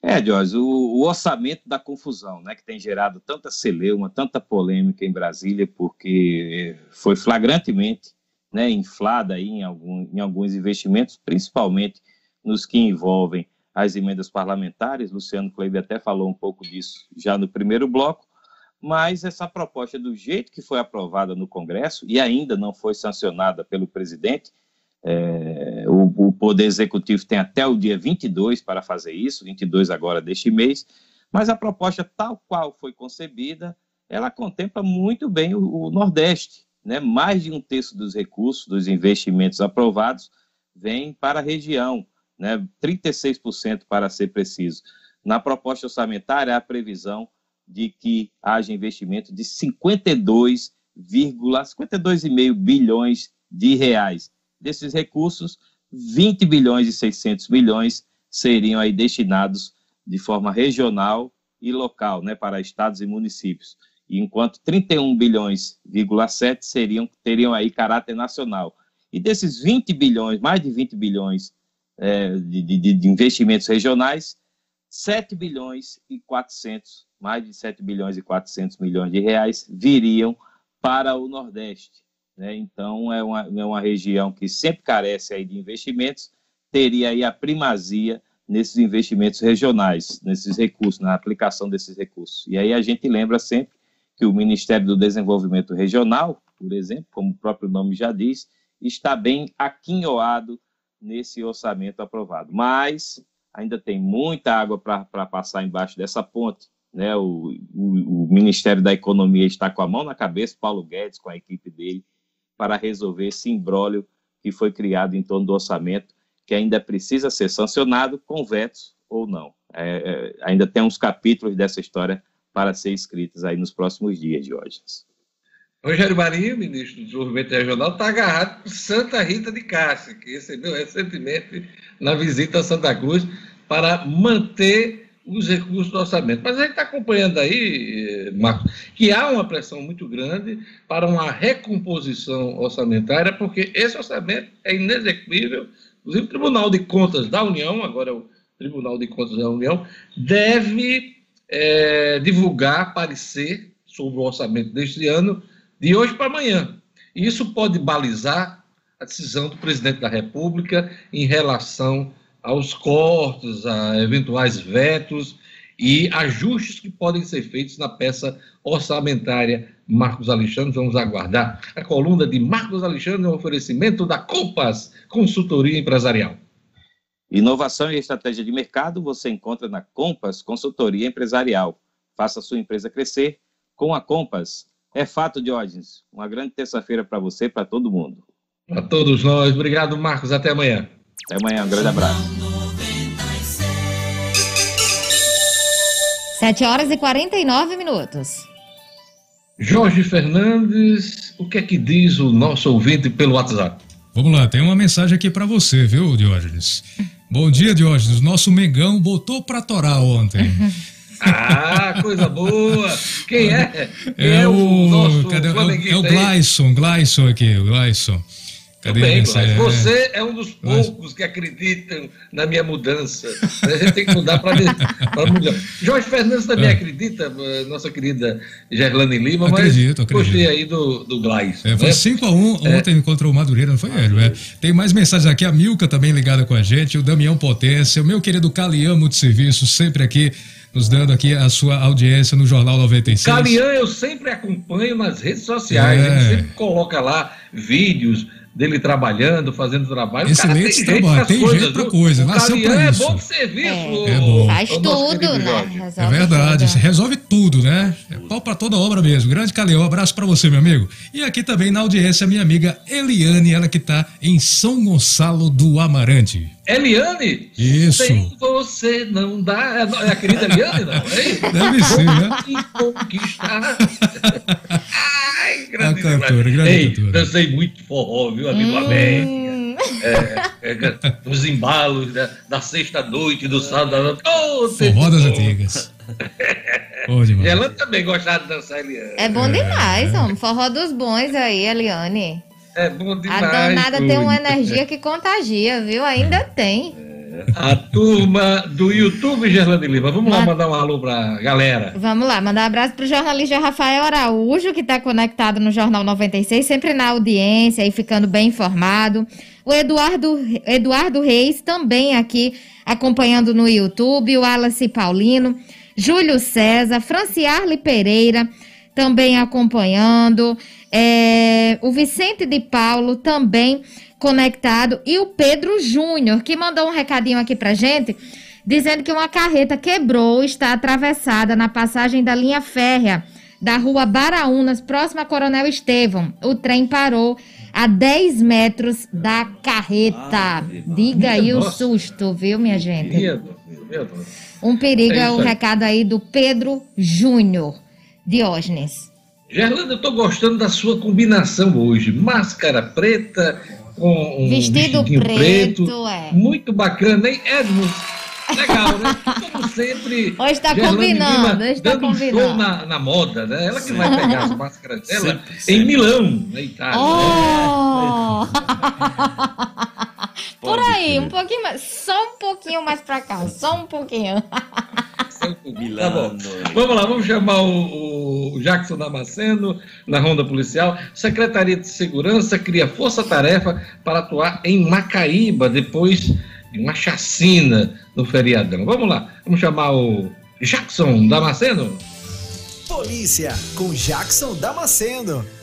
É, Jorge, o, o, orçamento da confusão, né, que tem gerado tanta celeuma, tanta polêmica em Brasília, porque foi flagrantemente né, inflada aí em, algum, em alguns investimentos, principalmente nos que envolvem as emendas parlamentares. Luciano Kleber até falou um pouco disso já no primeiro bloco, mas essa proposta, do jeito que foi aprovada no Congresso e ainda não foi sancionada pelo presidente, é, o, o, Poder Executivo tem até o dia 22 para fazer isso, 22 agora deste mês, mas a proposta tal qual foi concebida, ela contempla muito bem o, o Nordeste. Né? Mais de um terço dos recursos, dos investimentos aprovados, vem para a região, né? 36% para ser preciso. Na proposta orçamentária, há previsão de que haja investimento de 52,5 52 bilhões de reais desses recursos, 20 bilhões e 600 milhões seriam aí destinados de forma regional e local, né, para estados e municípios, enquanto 31 bilhões,7 seriam teriam aí caráter nacional. E desses 20 bilhões, mais de 20 bilhões é, de, de, de investimentos regionais, 7 bilhões e 400, mais de 7 bilhões e 400 milhões de reais viriam para o Nordeste. Né? Então, é uma, é uma região que sempre carece aí de investimentos, teria aí a primazia nesses investimentos regionais, nesses recursos, na aplicação desses recursos. E aí a gente lembra sempre que o Ministério do Desenvolvimento Regional, por exemplo, como o próprio nome já diz, está bem aquinhoado nesse orçamento aprovado. Mas ainda tem muita água para passar embaixo dessa ponte. Né? O, o, o Ministério da Economia está com a mão na cabeça, Paulo Guedes, com a equipe dele, para resolver esse imbróglio que foi criado em torno do orçamento, que ainda precisa ser sancionado com vetos ou não. É, é, ainda tem uns capítulos dessa história para ser escritos aí nos próximos dias, Diógenes. Rogério Marinho, ministro do Desenvolvimento Regional, está agarrado por Santa Rita de Cássia, que recebeu recentemente na visita a Santa Cruz para manter os recursos do orçamento. Mas a gente está acompanhando aí, Marcos, que há uma pressão muito grande para uma recomposição orçamentária, porque esse orçamento é inexequível. Inclusive, o Tribunal de Contas da União, agora é o Tribunal de Contas da União, deve é, divulgar parecer sobre o orçamento deste ano de hoje para amanhã. E isso pode balizar a decisão do presidente da República em relação aos cortes, a eventuais vetos e ajustes que podem ser feitos na peça orçamentária Marcos Alexandre. Vamos aguardar. A coluna de Marcos Alexandre um oferecimento da Compass Consultoria Empresarial. Inovação e estratégia de mercado você encontra na Compass Consultoria Empresarial. Faça sua empresa crescer com a Compass. É fato, Diógenes. Uma grande terça-feira para você e para todo mundo. Para todos nós. Obrigado, Marcos. Até amanhã. Até amanhã, um grande abraço. 7 horas e 49 minutos. Jorge Fernandes, o que é que diz o nosso ouvinte pelo WhatsApp? Vamos lá, tem uma mensagem aqui para você, viu, Diógenes? Bom dia, Diógenes. Nosso Mengão botou pra torar ontem. Ah, coisa boa! Quem é? Quem é, é o, o nosso cadê, é, o, é o Glyson, Glyson aqui, o Glyson. Cadê bem, é... Você é um dos poucos que acreditam na minha mudança. A gente tem que mudar para mudar. Jorge Fernandes também é. acredita, eh, nossa querida Gerlane Lima, acredito, mas acredito. gostei aí do, do Glais. É, foi 5x1 né? ontem é. contra o Madureira, não foi ele? É. Tem mais mensagens aqui, a Milka também ligada com a gente, o Damião Potência, o meu querido Calian Multiserviço, sempre aqui nos dando aqui a sua audiência no Jornal 96. Calian eu sempre acompanho nas redes sociais, é. ele sempre coloca lá vídeos dele trabalhando, fazendo trabalho. Excelente tem trabalho, tem coisas, jeito pra coisa. Nasceu pra é isso. É bom serviço. É, é bom. Faz tudo, né? Resolve é verdade, tudo. resolve tudo, né? É pau pra toda obra mesmo. Grande Caleão, um abraço pra você, meu amigo. E aqui também na audiência, minha amiga Eliane, ela que tá em São Gonçalo do Amarante. Eliane? Isso. Sem você não dá. É a querida Eliane, não? É? Deve ser, né? conquistar. Ai, grande a cantora, grande Ei, cantora. Dancei muito forró, viu, amigo hum. Amém? é, é, os embalos da, da sexta-noite, do sábado. Oh, Forró das antigas. Ela também gostava de dançar, Eliane. É bom demais, homem. Forró dos bons aí, Eliane. É bom demais. A danada tem uma energia que contagia, viu? Ainda tem. A turma do YouTube, Gerlane Lima. Vamos lá mandar um alô pra galera. Vamos lá, mandar um abraço pro jornalista Rafael Araújo, que está conectado no Jornal 96, sempre na audiência e ficando bem informado. O Eduardo, Eduardo Reis também aqui acompanhando no YouTube, o Wallace Paulino, Júlio César, Franciarle Pereira também acompanhando, é, o Vicente de Paulo também conectado e o Pedro Júnior, que mandou um recadinho aqui pra gente, dizendo que uma carreta quebrou, está atravessada na passagem da linha férrea da rua Baraunas, próxima a Coronel Estevão. O trem parou a 10 metros da carreta. Ah, Diga aí o susto, viu, minha gente? Um perigo é, é o recado aí do Pedro Júnior. Diógenes. Gerlanda, eu estou gostando da sua combinação hoje. Máscara preta, com um vestido preto, preto é. muito bacana, hein, Edmund? Legal, né? Como sempre. Hoje está combinando, hoje está combinando. Show na, na, moda, né? Ela que vai pegar as máscaras dela sempre, sempre. em Milão, na Itália. Oh! Né? Por aí, um pouquinho mais, só um pouquinho mais para cá, só um pouquinho. Tá bom. Vamos lá, vamos chamar o, o Jackson Damasceno na ronda policial. Secretaria de Segurança cria força-tarefa para atuar em Macaíba depois de uma chacina no feriadão. Vamos lá, vamos chamar o Jackson Damasceno. Polícia com Jackson Damasceno,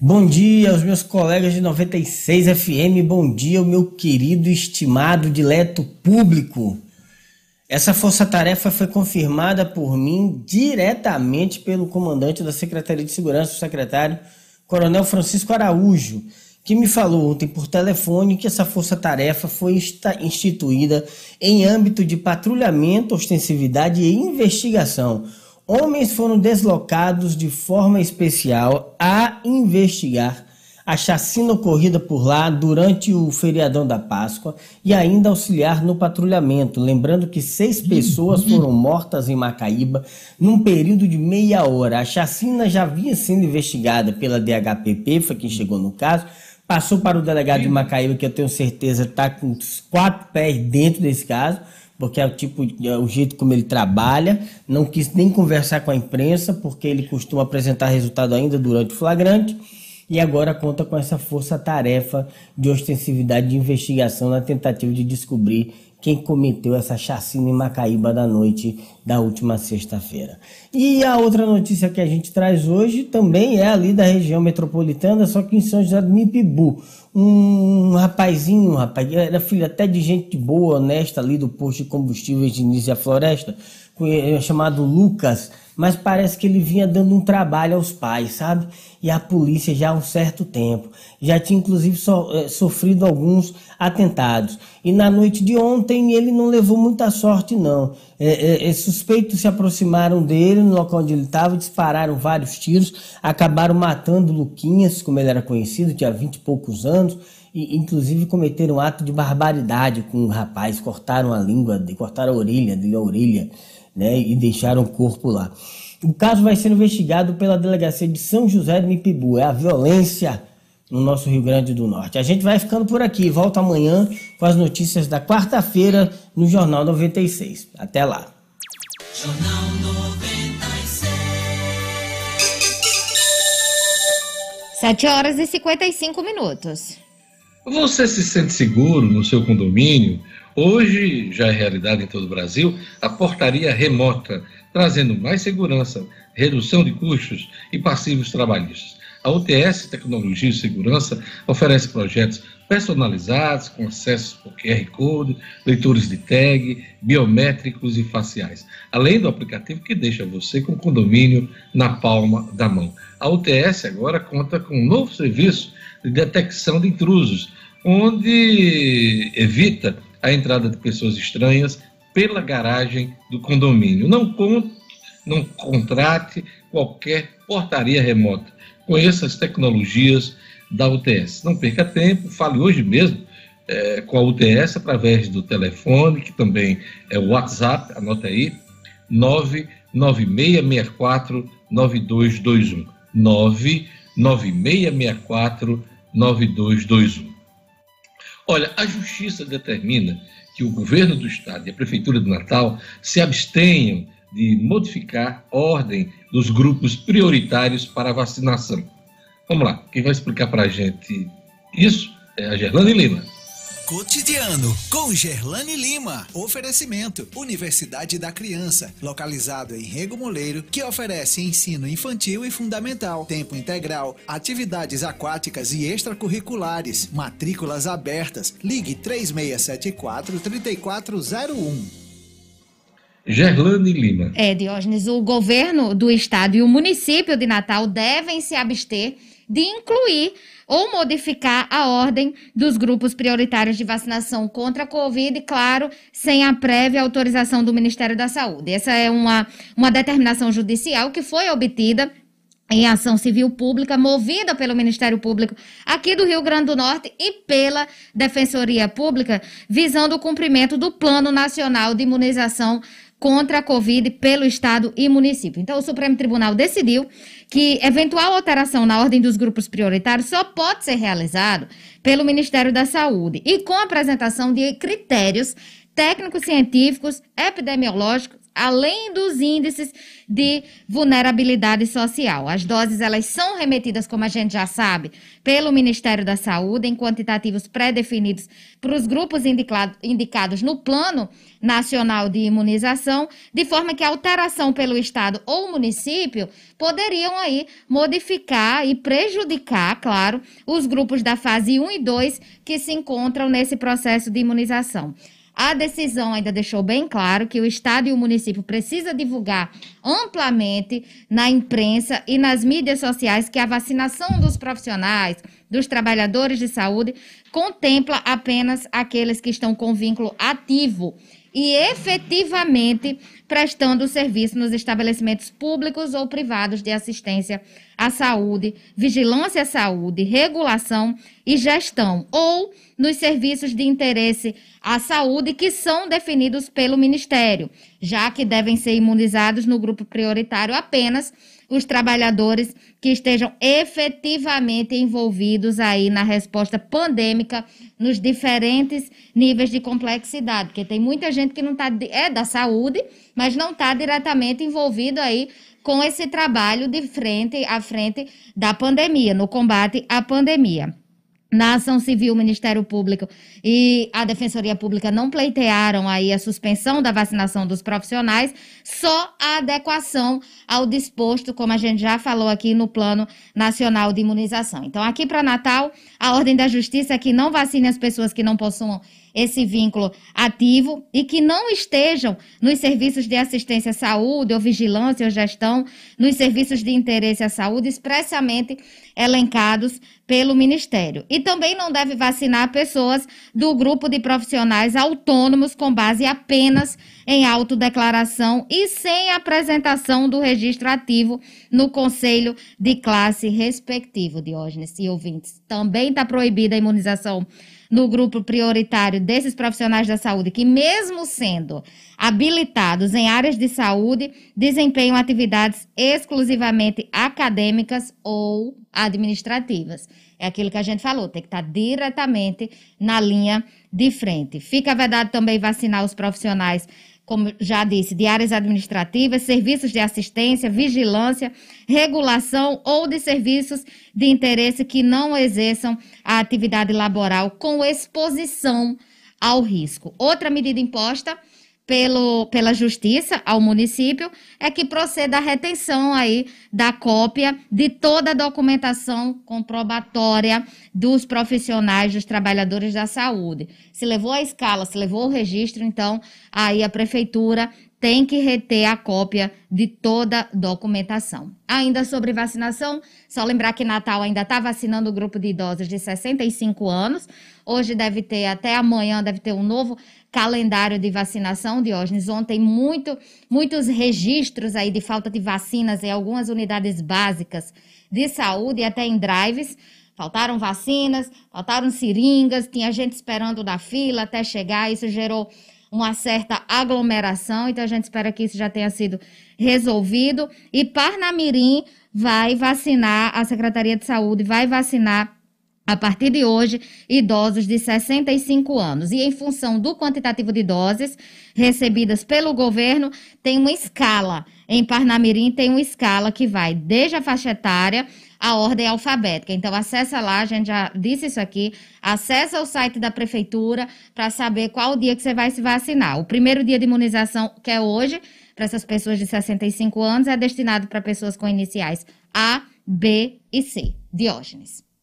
Bom dia aos meus colegas de 96 FM, bom dia ao meu querido, estimado, dileto público. Essa força-tarefa foi confirmada por mim diretamente pelo comandante da Secretaria de Segurança, o secretário Coronel Francisco Araújo, que me falou ontem por telefone que essa força-tarefa foi instituída em âmbito de patrulhamento, ostensividade e investigação homens foram deslocados de forma especial a investigar a chacina ocorrida por lá durante o feriadão da Páscoa e ainda auxiliar no patrulhamento. Lembrando que seis pessoas foram mortas em Macaíba num período de meia hora. A chacina já vinha sendo investigada pela DHPP, foi quem chegou no caso. Passou para o delegado de Macaíba, que eu tenho certeza está com os quatro pés dentro desse caso porque é o tipo, é o jeito como ele trabalha, não quis nem conversar com a imprensa, porque ele costuma apresentar resultado ainda durante o flagrante, e agora conta com essa força-tarefa de ostensividade de investigação na tentativa de descobrir quem cometeu essa chacina em Macaíba da noite da última sexta-feira. E a outra notícia que a gente traz hoje também é ali da região metropolitana, só que em São José do Mipibu. Um rapazinho, rapaz, era filho até de gente boa, honesta ali do posto de combustíveis de Nízia Floresta, chamado Lucas, mas parece que ele vinha dando um trabalho aos pais, sabe? E a polícia já há um certo tempo. Já tinha inclusive so, é, sofrido alguns atentados. E na noite de ontem ele não levou muita sorte, não. É, é, suspeitos se aproximaram dele no local onde ele estava, dispararam vários tiros, acabaram matando Luquinhas, como ele era conhecido, tinha vinte e poucos anos. E, inclusive cometeram um ato de barbaridade com o um rapaz, cortaram a língua, cortaram a orelha dele, a orelha né, e deixaram o corpo lá. O caso vai ser investigado pela delegacia de São José de Mipibu. É a violência no nosso Rio Grande do Norte. A gente vai ficando por aqui. Volta amanhã com as notícias da quarta-feira no Jornal 96. Até lá. Jornal 96. 7 horas e 55 minutos. Você se sente seguro no seu condomínio? Hoje já é realidade em todo o Brasil a portaria remota, trazendo mais segurança, redução de custos e passivos trabalhistas. A UTS Tecnologia e Segurança oferece projetos personalizados, com acesso por QR Code, leitores de tag, biométricos e faciais, além do aplicativo que deixa você com condomínio na palma da mão. A UTS agora conta com um novo serviço de detecção de intrusos, onde evita a entrada de pessoas estranhas pela garagem do condomínio. Não, con não contrate qualquer portaria remota. Conheça as tecnologias da UTS. Não perca tempo, fale hoje mesmo é, com a UTS através do telefone, que também é o WhatsApp, anota aí, 99664 9221. 99664 9221. Olha, a justiça determina que o governo do estado e a prefeitura de Natal se abstenham de modificar ordem dos grupos prioritários para a vacinação. Vamos lá, quem vai explicar para a gente isso é a Gerlane Lima. Cotidiano com Gerlane Lima. Oferecimento: Universidade da Criança, localizado em Rego Moleiro, que oferece ensino infantil e fundamental, tempo integral, atividades aquáticas e extracurriculares, matrículas abertas. Ligue 3674 3401. Gerlane Lima. É, Diógenes, o governo do estado e o município de Natal devem se abster de incluir ou modificar a ordem dos grupos prioritários de vacinação contra a Covid, claro, sem a prévia autorização do Ministério da Saúde. Essa é uma, uma determinação judicial que foi obtida em ação civil pública, movida pelo Ministério Público aqui do Rio Grande do Norte e pela Defensoria Pública, visando o cumprimento do Plano Nacional de Imunização contra a Covid pelo Estado e município. Então, o Supremo Tribunal decidiu que eventual alteração na ordem dos grupos prioritários só pode ser realizado pelo Ministério da Saúde e com apresentação de critérios técnicos científicos, epidemiológicos além dos índices de vulnerabilidade social. As doses elas são remetidas, como a gente já sabe, pelo Ministério da Saúde em quantitativos pré-definidos para os grupos indicado, indicados no Plano Nacional de Imunização, de forma que a alteração pelo estado ou município poderiam aí modificar e prejudicar, claro, os grupos da fase 1 e 2 que se encontram nesse processo de imunização. A decisão ainda deixou bem claro que o Estado e o município precisam divulgar amplamente na imprensa e nas mídias sociais que a vacinação dos profissionais, dos trabalhadores de saúde, contempla apenas aqueles que estão com vínculo ativo e efetivamente prestando serviço nos estabelecimentos públicos ou privados de assistência à saúde, vigilância à saúde, regulação e gestão, ou nos serviços de interesse à saúde que são definidos pelo Ministério, já que devem ser imunizados no grupo prioritário apenas os trabalhadores que estejam efetivamente envolvidos aí na resposta pandêmica nos diferentes níveis de complexidade, porque tem muita gente que não tá é da saúde, mas não está diretamente envolvido aí com esse trabalho de frente à frente da pandemia, no combate à pandemia na ação civil, o Ministério Público e a Defensoria Pública não pleitearam aí a suspensão da vacinação dos profissionais, só a adequação ao disposto, como a gente já falou aqui no Plano Nacional de Imunização. Então, aqui para Natal, a Ordem da Justiça é que não vacine as pessoas que não possuam esse vínculo ativo e que não estejam nos serviços de assistência à saúde ou vigilância ou gestão, nos serviços de interesse à saúde expressamente elencados pelo Ministério. E também não deve vacinar pessoas do grupo de profissionais autônomos com base apenas em autodeclaração e sem apresentação do registro ativo no conselho de classe respectivo, Diógenes e ouvintes. Também está proibida a imunização no grupo prioritário desses profissionais da saúde que, mesmo sendo habilitados em áreas de saúde, desempenham atividades exclusivamente acadêmicas ou administrativas. É aquilo que a gente falou, tem que estar diretamente na linha de frente. Fica vedado também vacinar os profissionais como já disse, de áreas administrativas, serviços de assistência, vigilância, regulação ou de serviços de interesse que não exerçam a atividade laboral com exposição ao risco. Outra medida imposta pelo, pela justiça ao município é que proceda a retenção aí da cópia de toda a documentação comprobatória dos profissionais, dos trabalhadores da saúde. Se levou a escala, se levou o registro, então aí a prefeitura tem que reter a cópia de toda documentação. Ainda sobre vacinação, só lembrar que Natal ainda está vacinando o grupo de idosos de 65 anos. Hoje deve ter, até amanhã, deve ter um novo calendário de vacinação, Diógenes. Ontem, muito, muitos registros aí de falta de vacinas em algumas unidades básicas de saúde e até em drives. Faltaram vacinas, faltaram seringas, tinha gente esperando na fila até chegar, isso gerou uma certa aglomeração, então a gente espera que isso já tenha sido resolvido. E Parnamirim vai vacinar, a Secretaria de Saúde vai vacinar a partir de hoje, idosos de 65 anos. E em função do quantitativo de doses recebidas pelo governo, tem uma escala. Em Parnamirim tem uma escala que vai desde a faixa etária à ordem alfabética. Então acessa lá, a gente já disse isso aqui, acessa o site da prefeitura para saber qual o dia que você vai se vacinar. O primeiro dia de imunização, que é hoje, para essas pessoas de 65 anos, é destinado para pessoas com iniciais A, B e C. Diógenes.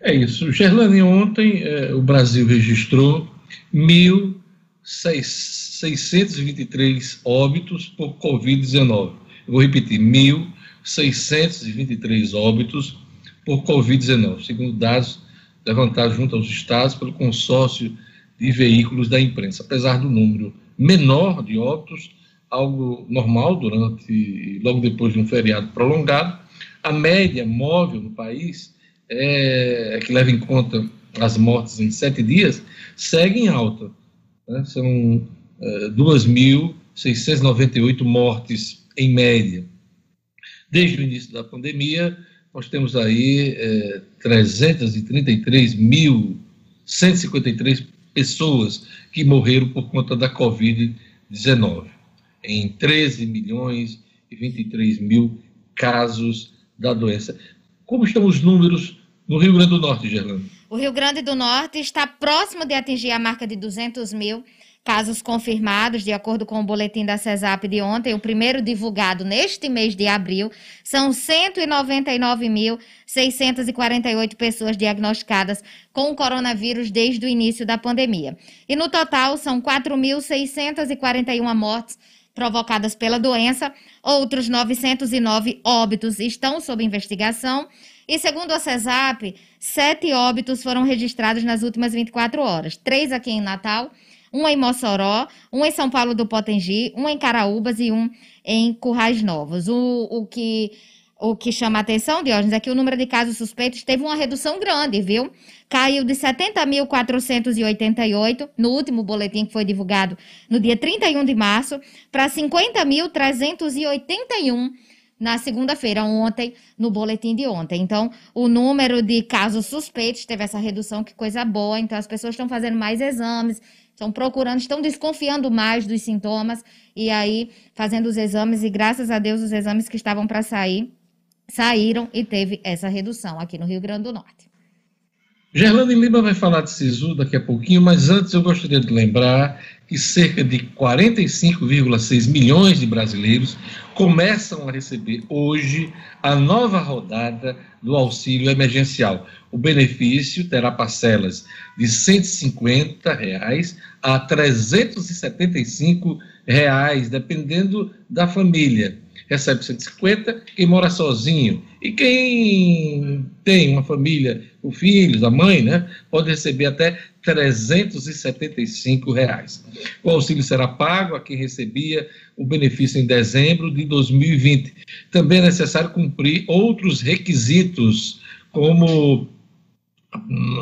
É isso. Gerlane, ontem é, o Brasil registrou 1.623 óbitos por Covid-19. Vou repetir, 1.623 óbitos por Covid-19, segundo dados levantados junto aos estados pelo consórcio de veículos da imprensa. Apesar do número menor de óbitos, algo normal durante, logo depois de um feriado prolongado, a média móvel no país é, que leva em conta as mortes em sete dias, segue em alta. Né? São é, 2.698 mortes em média. Desde o início da pandemia, nós temos aí é, 333.153 pessoas que morreram por conta da Covid-19, em 13 milhões e 23 mil casos da doença. Como estão os números no Rio Grande do Norte, Gerlando? O Rio Grande do Norte está próximo de atingir a marca de 200 mil casos confirmados, de acordo com o boletim da CESAP de ontem, o primeiro divulgado neste mês de abril, são 199.648 pessoas diagnosticadas com o coronavírus desde o início da pandemia. E no total, são 4.641 mortes provocadas pela doença. Outros 909 óbitos estão sob investigação. E segundo a CESAP, sete óbitos foram registrados nas últimas 24 horas. Três aqui em Natal, um em Mossoró, um em São Paulo do Potengi, um em Caraúbas e um em Currais Novos. O, o que o que chama a atenção, Diógenes, é que o número de casos suspeitos teve uma redução grande, viu? Caiu de 70.488 no último boletim que foi divulgado no dia 31 de março para 50.381 na segunda-feira, ontem, no boletim de ontem. Então, o número de casos suspeitos teve essa redução, que coisa boa. Então, as pessoas estão fazendo mais exames, estão procurando, estão desconfiando mais dos sintomas e aí fazendo os exames. E graças a Deus, os exames que estavam para sair saíram e teve essa redução aqui no Rio Grande do Norte. Gerlane Lima vai falar de SISU daqui a pouquinho, mas antes eu gostaria de lembrar que cerca de 45,6 milhões de brasileiros começam a receber hoje a nova rodada do auxílio emergencial. O benefício terá parcelas de 150 reais a 375 reais, dependendo da família recebe 150, quem mora sozinho e quem tem uma família, o filho, a mãe, né, pode receber até 375 reais. O auxílio será pago a quem recebia o benefício em dezembro de 2020. Também é necessário cumprir outros requisitos, como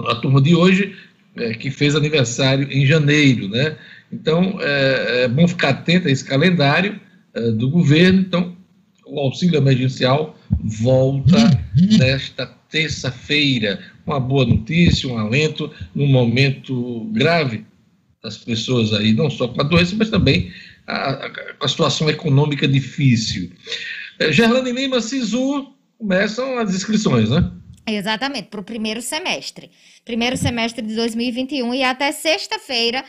a turma de hoje, é, que fez aniversário em janeiro, né? Então, é, é bom ficar atento a esse calendário é, do governo. Então, o auxílio emergencial volta nesta terça-feira. Uma boa notícia, um alento num momento grave das pessoas aí, não só com a doença, mas também a, a, com a situação econômica difícil. É, Gerlane Lima, Sisu, começam as inscrições, né? Exatamente, para o primeiro semestre. Primeiro semestre de 2021 e até sexta-feira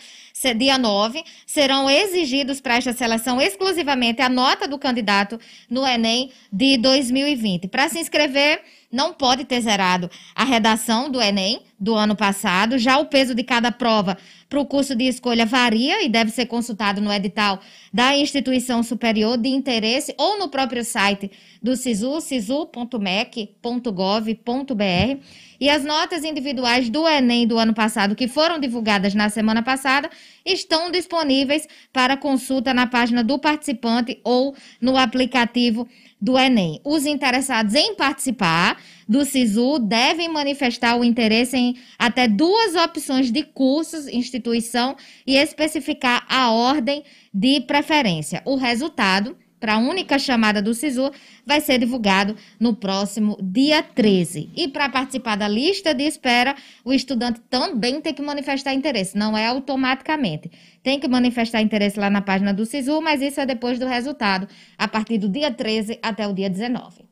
dia 9, serão exigidos para esta seleção exclusivamente a nota do candidato no Enem de 2020. Para se inscrever, não pode ter zerado a redação do Enem do ano passado. Já o peso de cada prova para o curso de escolha varia e deve ser consultado no edital da instituição superior de interesse ou no próprio site do SISU, sisu.mec.gov.br. E as notas individuais do Enem do ano passado, que foram divulgadas na semana passada, estão disponíveis para consulta na página do participante ou no aplicativo do Enem. Os interessados em participar do SISU devem manifestar o interesse em até duas opções de cursos, instituição e especificar a ordem de preferência. O resultado para a única chamada do SISU vai ser divulgado no próximo dia 13. E para participar da lista de espera, o estudante também tem que manifestar interesse, não é automaticamente. Tem que manifestar interesse lá na página do SISU, mas isso é depois do resultado, a partir do dia 13 até o dia 19.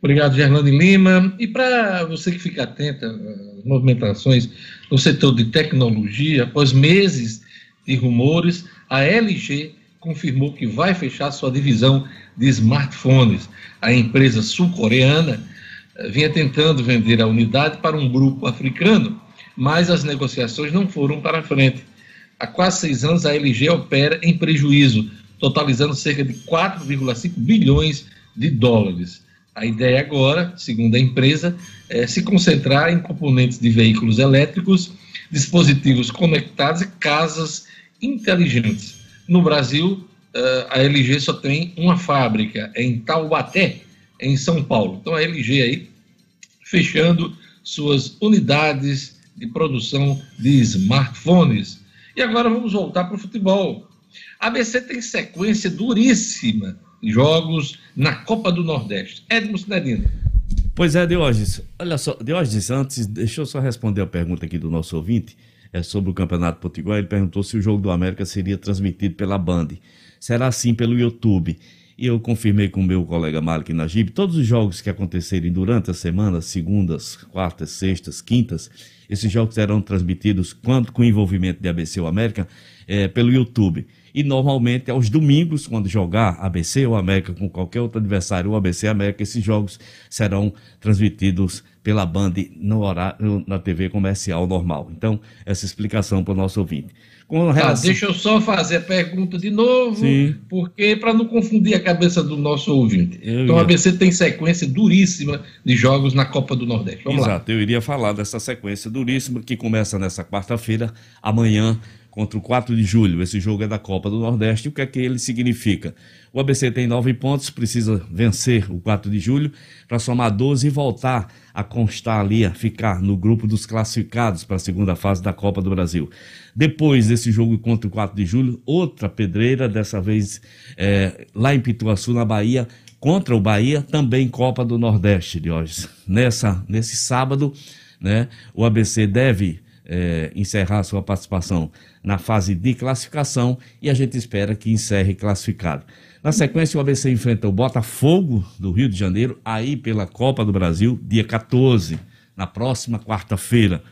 Obrigado, Gerlane Lima. E para você que fica atenta às movimentações no setor de tecnologia, após meses de rumores, a LG confirmou que vai fechar sua divisão de smartphones. A empresa sul-coreana eh, vinha tentando vender a unidade para um grupo africano, mas as negociações não foram para frente. Há quase seis anos, a LG opera em prejuízo, totalizando cerca de 4,5 bilhões de dólares. A ideia agora, segundo a empresa, é se concentrar em componentes de veículos elétricos, dispositivos conectados e casas inteligentes. No Brasil, eh, a LG só tem uma fábrica em Taubaté, em São Paulo. Então a LG aí fechando suas unidades de produção de smartphones. E agora vamos voltar para o futebol. A ABC tem sequência duríssima jogos na Copa do Nordeste. Edmo Cinedino. Pois é, Diógenes. Olha só, Diógenes, antes, deixa eu só responder a pergunta aqui do nosso ouvinte é, sobre o Campeonato Potiguar. Ele perguntou se o jogo do América seria transmitido pela Band. Será assim pelo YouTube. E eu confirmei com o meu colega Malik Najib, todos os jogos que acontecerem durante a semana, segundas, quartas, sextas, quintas, esses jogos serão transmitidos quando com envolvimento de ABC ou América é, pelo YouTube e normalmente aos domingos, quando jogar ABC ou América com qualquer outro adversário, o ABC América, esses jogos serão transmitidos pela Band no horário, na TV comercial normal. Então, essa explicação para o nosso ouvinte. Tá, relação... ah, deixa eu só fazer a pergunta de novo, Sim. porque para não confundir a cabeça do nosso ouvinte. Eu então, ia... a ABC tem sequência duríssima de jogos na Copa do Nordeste. Vamos Exato, lá. eu iria falar dessa sequência duríssima que começa nessa quarta-feira, amanhã contra o 4 de julho. Esse jogo é da Copa do Nordeste. O que é que ele significa? O ABC tem nove pontos, precisa vencer o 4 de julho para somar 12 e voltar a constar ali, a ficar no grupo dos classificados para a segunda fase da Copa do Brasil. Depois desse jogo contra o 4 de julho, outra pedreira, dessa vez é, lá em Pituaçu, na Bahia, contra o Bahia, também Copa do Nordeste, de hoje. Nessa, nesse sábado, né, o ABC deve é, encerrar sua participação na fase de classificação e a gente espera que encerre classificado. Na sequência, o ABC enfrenta o Botafogo do Rio de Janeiro, aí pela Copa do Brasil, dia 14, na próxima quarta-feira.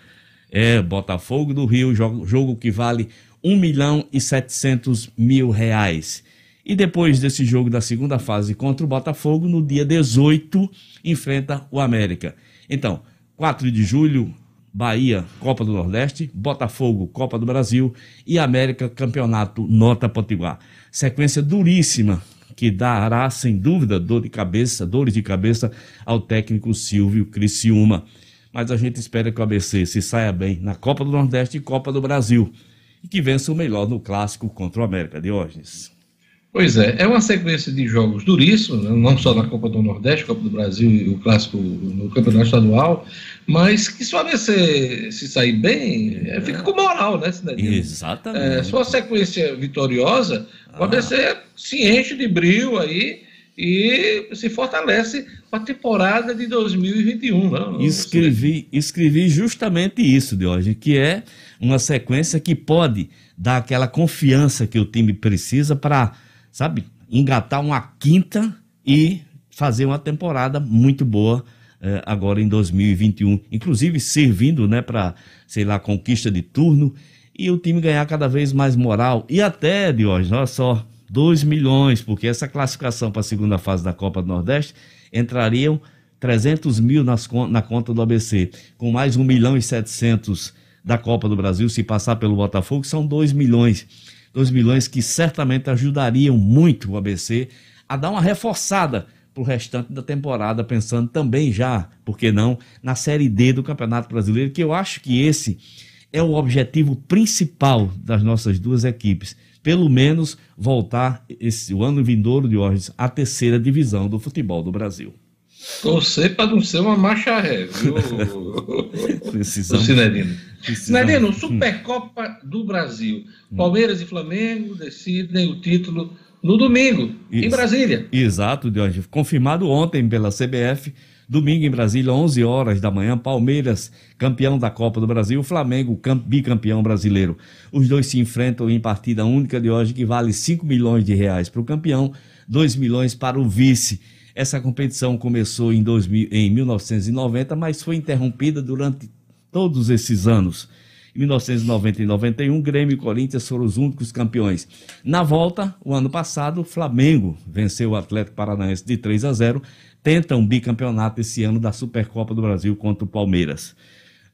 É, Botafogo do Rio, jogo, jogo que vale 1 milhão e 700 mil reais. E depois desse jogo da segunda fase contra o Botafogo, no dia 18, enfrenta o América. Então, 4 de julho, Bahia, Copa do Nordeste, Botafogo, Copa do Brasil e América, Campeonato Nota Potiguar. Sequência duríssima que dará, sem dúvida, dor de cabeça, dores de cabeça ao técnico Silvio Criciúma. Mas a gente espera que o ABC se saia bem na Copa do Nordeste e Copa do Brasil e que vença o melhor no clássico contra o América, Diógenes. Pois é, é uma sequência de jogos duríssimos, não só na Copa do Nordeste, Copa do Brasil e o Clássico no Campeonato Estadual, mas que se o ABC se sair bem, é, fica com moral, né, Cidadinho? Exatamente. É, se uma sequência vitoriosa, ah. o ABC se enche de brilho aí e se fortalece para a temporada de 2021. Não, escrevi, escrevi justamente isso, de hoje, que é uma sequência que pode dar aquela confiança que o time precisa para sabe, engatar uma quinta e fazer uma temporada muito boa eh, agora em 2021, inclusive servindo, né, para, sei lá, conquista de turno e o time ganhar cada vez mais moral. E até, Diógenes, olha só, 2 milhões, porque essa classificação para a segunda fase da Copa do Nordeste entrariam 300 mil nas, na conta do ABC, com mais 1 milhão e 700 da Copa do Brasil, se passar pelo Botafogo, são 2 milhões. 2 milhões que certamente ajudariam muito o ABC a dar uma reforçada para o restante da temporada, pensando também já, por que não, na Série D do Campeonato Brasileiro, que eu acho que esse é o objetivo principal das nossas duas equipes. Pelo menos voltar esse o ano vindouro de Orges à terceira divisão do futebol do Brasil. Torcer para não ser uma marcha ré, viu? Precisamos. Cinedino. Cinedino, Supercopa do Brasil. Palmeiras e Flamengo decidem o título no domingo, Isso. em Brasília. Exato, Jorge. Confirmado ontem pela CBF. Domingo em Brasília, 11 horas da manhã, Palmeiras, campeão da Copa do Brasil, Flamengo, bicampeão brasileiro. Os dois se enfrentam em partida única de hoje que vale 5 milhões de reais para o campeão, 2 milhões para o vice. Essa competição começou em, 2000, em 1990, mas foi interrompida durante todos esses anos. Em 1990 e 91, Grêmio e Corinthians foram os únicos campeões. Na volta, o ano passado, o Flamengo venceu o Atlético Paranaense de 3 a 0, tenta um bicampeonato esse ano da Supercopa do Brasil contra o Palmeiras.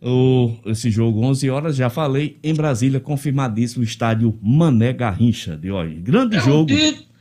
O, esse jogo, 11 horas, já falei, em Brasília, confirmadíssimo, o estádio Mané Garrincha de hoje. Grande é jogo. Um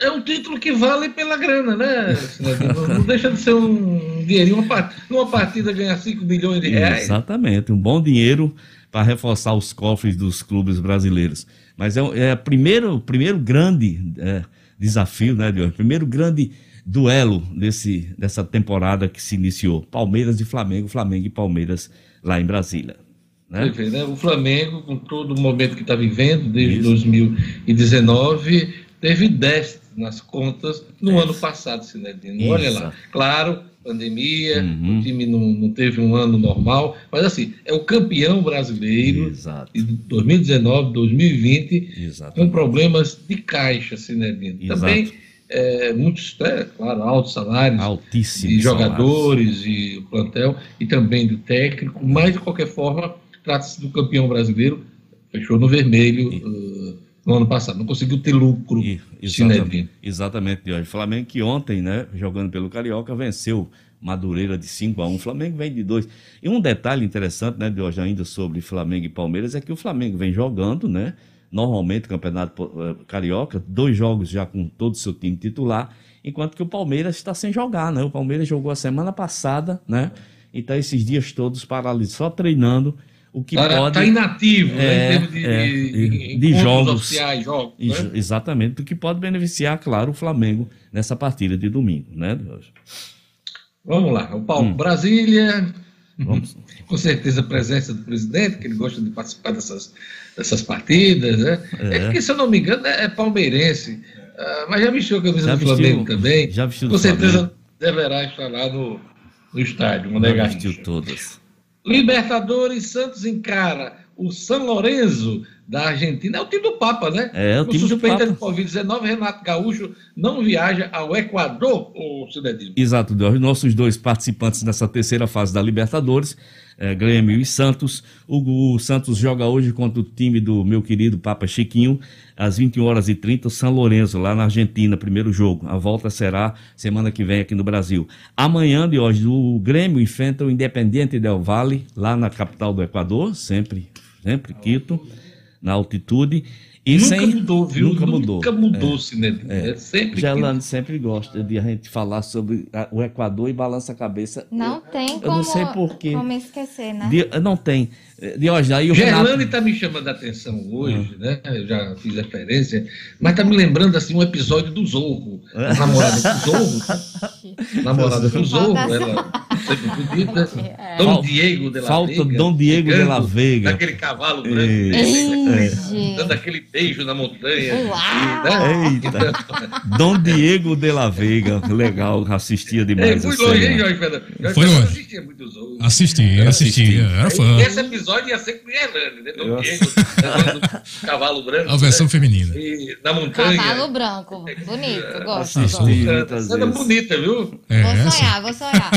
é um título que vale pela grana, né? Não, deixa de ser um dinheirinho. Uma partida, numa partida ganhar 5 milhões de reais. Exatamente, um bom dinheiro para reforçar os cofres dos clubes brasileiros. Mas é, é o primeiro, primeiro grande é, desafio, né, Diogo? Primeiro grande duelo desse, dessa temporada que se iniciou. Palmeiras e Flamengo, Flamengo e Palmeiras lá em Brasília. Né? né? O Flamengo, com todo o momento que está vivendo, desde Isso. 2019, teve déficit nas contas no ano passado, Sinedino. Olha lá. Claro, pandemia, uhum. o time não, não, teve um ano normal, mas assim, é o campeão brasileiro Exato. de 2019, 2020, Exato. com problemas de caixa, Sinedino. Também é, muitos, é, claro, altos salários Altíssimos de jogadores salários. e o plantel, e também do técnico, mas de qualquer forma, trata-se do campeão brasileiro, fechou no vermelho. E... No ano passado. Não conseguiu ter lucro. E, exatamente, exatamente, Jorge. Flamengo que ontem, né, jogando pelo Carioca, venceu Madureira de 5 a 1 O Flamengo vem de 2. E um detalhe interessante, né, de hoje ainda sobre Flamengo e Palmeiras é que o Flamengo vem jogando, né? Normalmente, Campeonato eh, Carioca, dois jogos já com todo o seu time titular, enquanto que o Palmeiras está sem jogar, né? O Palmeiras jogou a semana passada, né? E está esses dias todos paralisados, só treinando o que Para, pode. Está inativo, é, né, em termos de, é, de, de jogos. Oficiais, jogos né? Exatamente, o que pode beneficiar, claro, o Flamengo nessa partida de domingo, né, Vamos lá, o Paulo, hum. Brasília. Vamos. Com certeza a presença do presidente, que ele gosta de participar dessas, dessas partidas, né? É. é porque, se eu não me engano, é, é palmeirense. Uh, mas já vestiu a camisa já do vestiu, Flamengo também. Já vestiu Com certeza Flamengo. deverá estar lá no, no estádio, Já vestiu todas. Libertadores, Santos encara o São Lourenço da Argentina. É o time do Papa, né? É, o, o time do Papa. de Covid-19, Renato Gaúcho não viaja ao Equador, ou Cidadino. Exato, os nossos dois participantes nessa terceira fase da Libertadores é, Grêmio e Santos. O, o, Santos joga hoje contra o time do meu querido Papa Chiquinho, às 21 horas e 30, o São Lourenço, lá na Argentina, primeiro jogo. A volta será semana que vem aqui no Brasil. Amanhã de hoje, o Grêmio enfrenta o Independiente Del Valle, lá na capital do Equador, sempre, sempre Quito, na altitude. E nunca sem, mudou, viu? Nunca mudou. Nunca mudou, é, cinema. É. é sempre que... sempre gosta de a gente falar sobre a, o Equador e balança a cabeça. Não eu, tem eu como, não sei porquê. como esquecer, né? De, não tem. De aí o Gerlane está me chamando a atenção hoje, ah. né? Eu já fiz referência, mas está me lembrando assim um episódio do Zorro. A namorada do Zorro. namorada do Zorro, ela sempre bonita. É. Dom Diego de la Falta Vega. Dom Diego de la Vega. Daquele cavalo branco. É. Dando aquele beijo na montanha. Uau. né? Eita. Dom Diego de la Vega. Legal, assistia demais. É, fui longe, hein, Jorge Fernando? Foi longe. Assistia muito Zorro. Assisti, assisti. Era fã. Esse episódio episódio ia ser com Hernani, né? Dom Diego, cavalo branco. A versão né? feminina. E na montanha. Cavalo branco, bonito, gosto. Cena bonita, viu? É, vou sonhar, vou sonhar.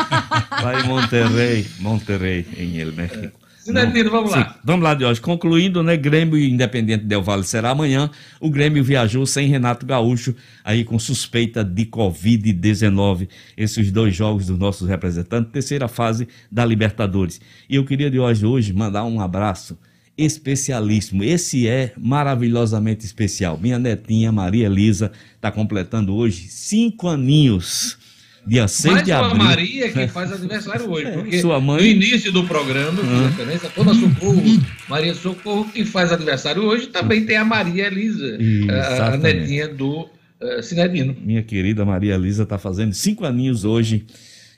Vai em Monterrey, Monterrey, em El México. Sinedino, vamos Sim, lá. Vamos lá, Diógenes. Concluindo, né? Grêmio e Independente Del Vale será amanhã. O Grêmio viajou sem Renato Gaúcho, aí com suspeita de Covid-19. Esses dois jogos dos nossos representantes, terceira fase da Libertadores. E eu queria, Diógenes, hoje mandar um abraço especialíssimo. Esse é maravilhosamente especial. Minha netinha Maria Elisa está completando hoje cinco aninhos. Dia 6 Mais de abril. Maria que faz aniversário hoje, porque Sua mãe- no início do programa, Hum. referência toda Socorro, Maria Socorro, que faz aniversário hoje, também tem a Maria Elisa, a, a netinha do eh, Sinedino. Minha querida Maria Elisa está fazendo cinco aninhos hoje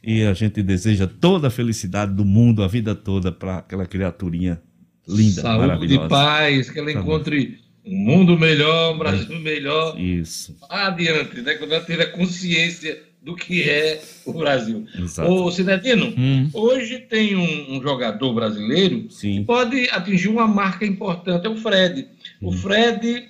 e a gente deseja toda a felicidade do mundo, a vida toda, para aquela criaturinha linda, Saúde e maravilhosa. paz, que ela Tá encontre um mundo melhor, um Brasil melhor, Isso, adiante, né? Quando ela tiver consciência do que é o Brasil. exato. Ô, Sinedino, Hum, hoje tem um, um jogador brasileiro que sim, pode atingir uma marca importante, é o Fred. O Fred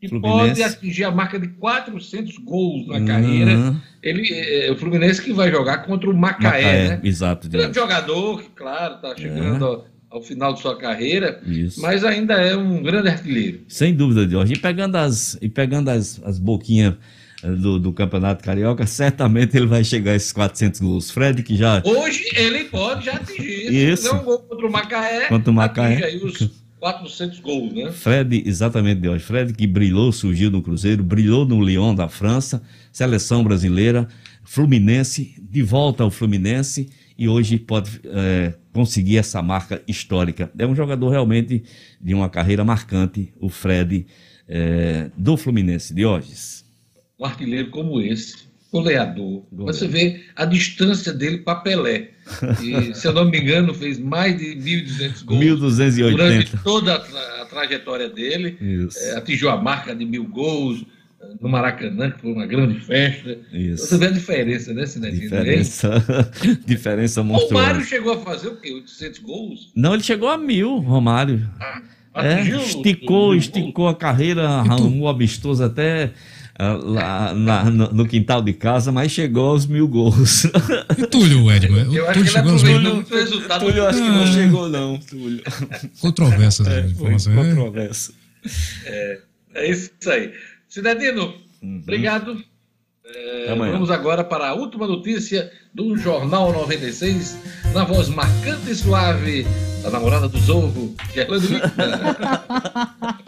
que Hum. Fluminense. pode atingir a marca de 400 gols na carreira. Hum, Ele, é, o Fluminense que vai jogar contra o Macaé, Macaé, né? Exato, Grande jogador, que, claro, está chegando ao, ao final de sua carreira, Isso. mas ainda é um grande artilheiro. Sem dúvida, Diógenes. E pegando as, e pegando as, as boquinhas do, do Campeonato Carioca, certamente ele vai chegar a esses 400 gols. Fred, que já Hoje ele pode já atingir. Isso. Se um gol contra o Macaé, Contra o Macaé. atinge aí os 400 gols, né? Fred, exatamente, Deus. Fred que brilhou, surgiu no Cruzeiro, brilhou no Lyon da França, seleção brasileira, Fluminense, de volta ao Fluminense e hoje pode eh, conseguir essa marca histórica. É um jogador realmente de uma carreira marcante, o Fred eh, do Fluminense, Diógenes. Um artilheiro como esse, goleador. Goleador. Você vê a distância dele para Pelé. E, se eu não me engano, fez mais de 1.200 gols 1280. durante toda a, tra- a trajetória dele. É, atingiu a marca de mil gols eh, no Maracanã, que foi uma grande festa. Você isso. vê a diferença, né, Sinedino? Diferença, diferença O Mário monstruosa. chegou a fazer o quê? 800 gols? Não, ele chegou a mil, Romário. É, Atingiu esticou, esticou a carreira, arrumou amistoso até ah, lá na- no, no quintal de casa, mas chegou aos mil gols. E Túlio, Edmar? Eu O acho que Túlio ele chegou aos aproveitou mil. muito o resultado. Túlio, acho que não chegou, não, Túlio. Controvérsias É, informações. né? controverso. É isso aí. Cidadino, obrigado. É, Até amanhã. vamos agora para a última notícia do Jornal 96, na voz marcante e suave da namorada do Zorro, Gerlando.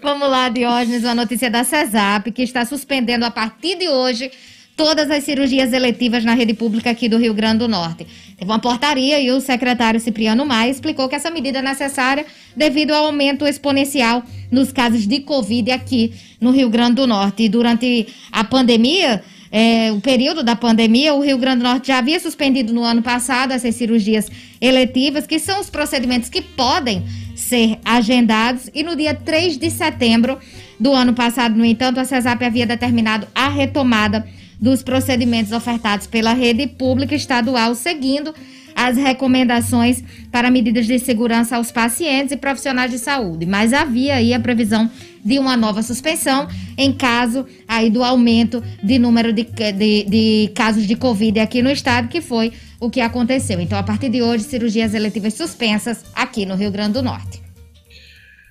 Vamos lá, Diógenes, uma notícia da CESAP, que está suspendendo a partir de hoje todas as cirurgias eletivas na rede pública aqui do Rio Grande do Norte. Teve uma portaria e o secretário Cipriano Maia explicou que essa medida é necessária devido ao aumento exponencial nos casos de Covid aqui no Rio Grande do Norte. E durante a pandemia, é, o período da pandemia, o Rio Grande do Norte já havia suspendido no ano passado essas cirurgias eletivas, que são os procedimentos que podem ser agendados. E no dia 3 de setembro do ano passado, no entanto, a CESAP havia determinado a retomada dos procedimentos ofertados pela rede pública estadual, seguindo as recomendações para medidas de segurança aos pacientes e profissionais de saúde. Mas havia aí a previsão de uma nova suspensão em caso aí do aumento de número de, de, de casos de Covid aqui no estado, que foi o que aconteceu. Então, a partir de hoje, cirurgias eletivas suspensas aqui no Rio Grande do Norte.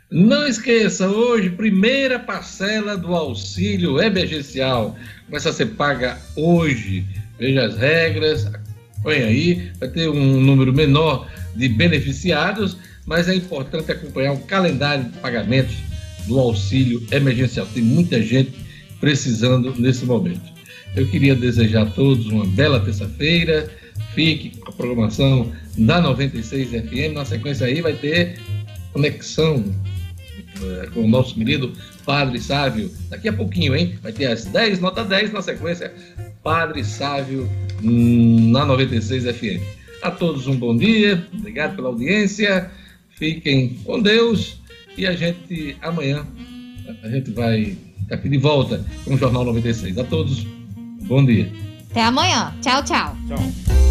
Não esqueça, hoje, primeira parcela do auxílio emergencial. Começa a ser paga hoje. Veja as regras, acompanhe aí. Vai ter um número menor de beneficiados, mas é importante acompanhar o calendário de pagamentos do auxílio emergencial. Tem muita gente precisando nesse momento. Eu queria desejar a todos uma bela terça-feira. Fique com a programação da 96 FM. Na sequência aí vai ter conexão eh, com o nosso querido Padre Sávio. Daqui a pouquinho, hein? Vai ter as 10, nota 10 na sequência. Padre Sávio hum, na 96 FM. A todos um bom dia, obrigado pela audiência. Fiquem com Deus e a gente amanhã a gente vai estar aqui de volta com o Jornal 96. A todos, bom dia. Até amanhã. Tchau, tchau. Tchau.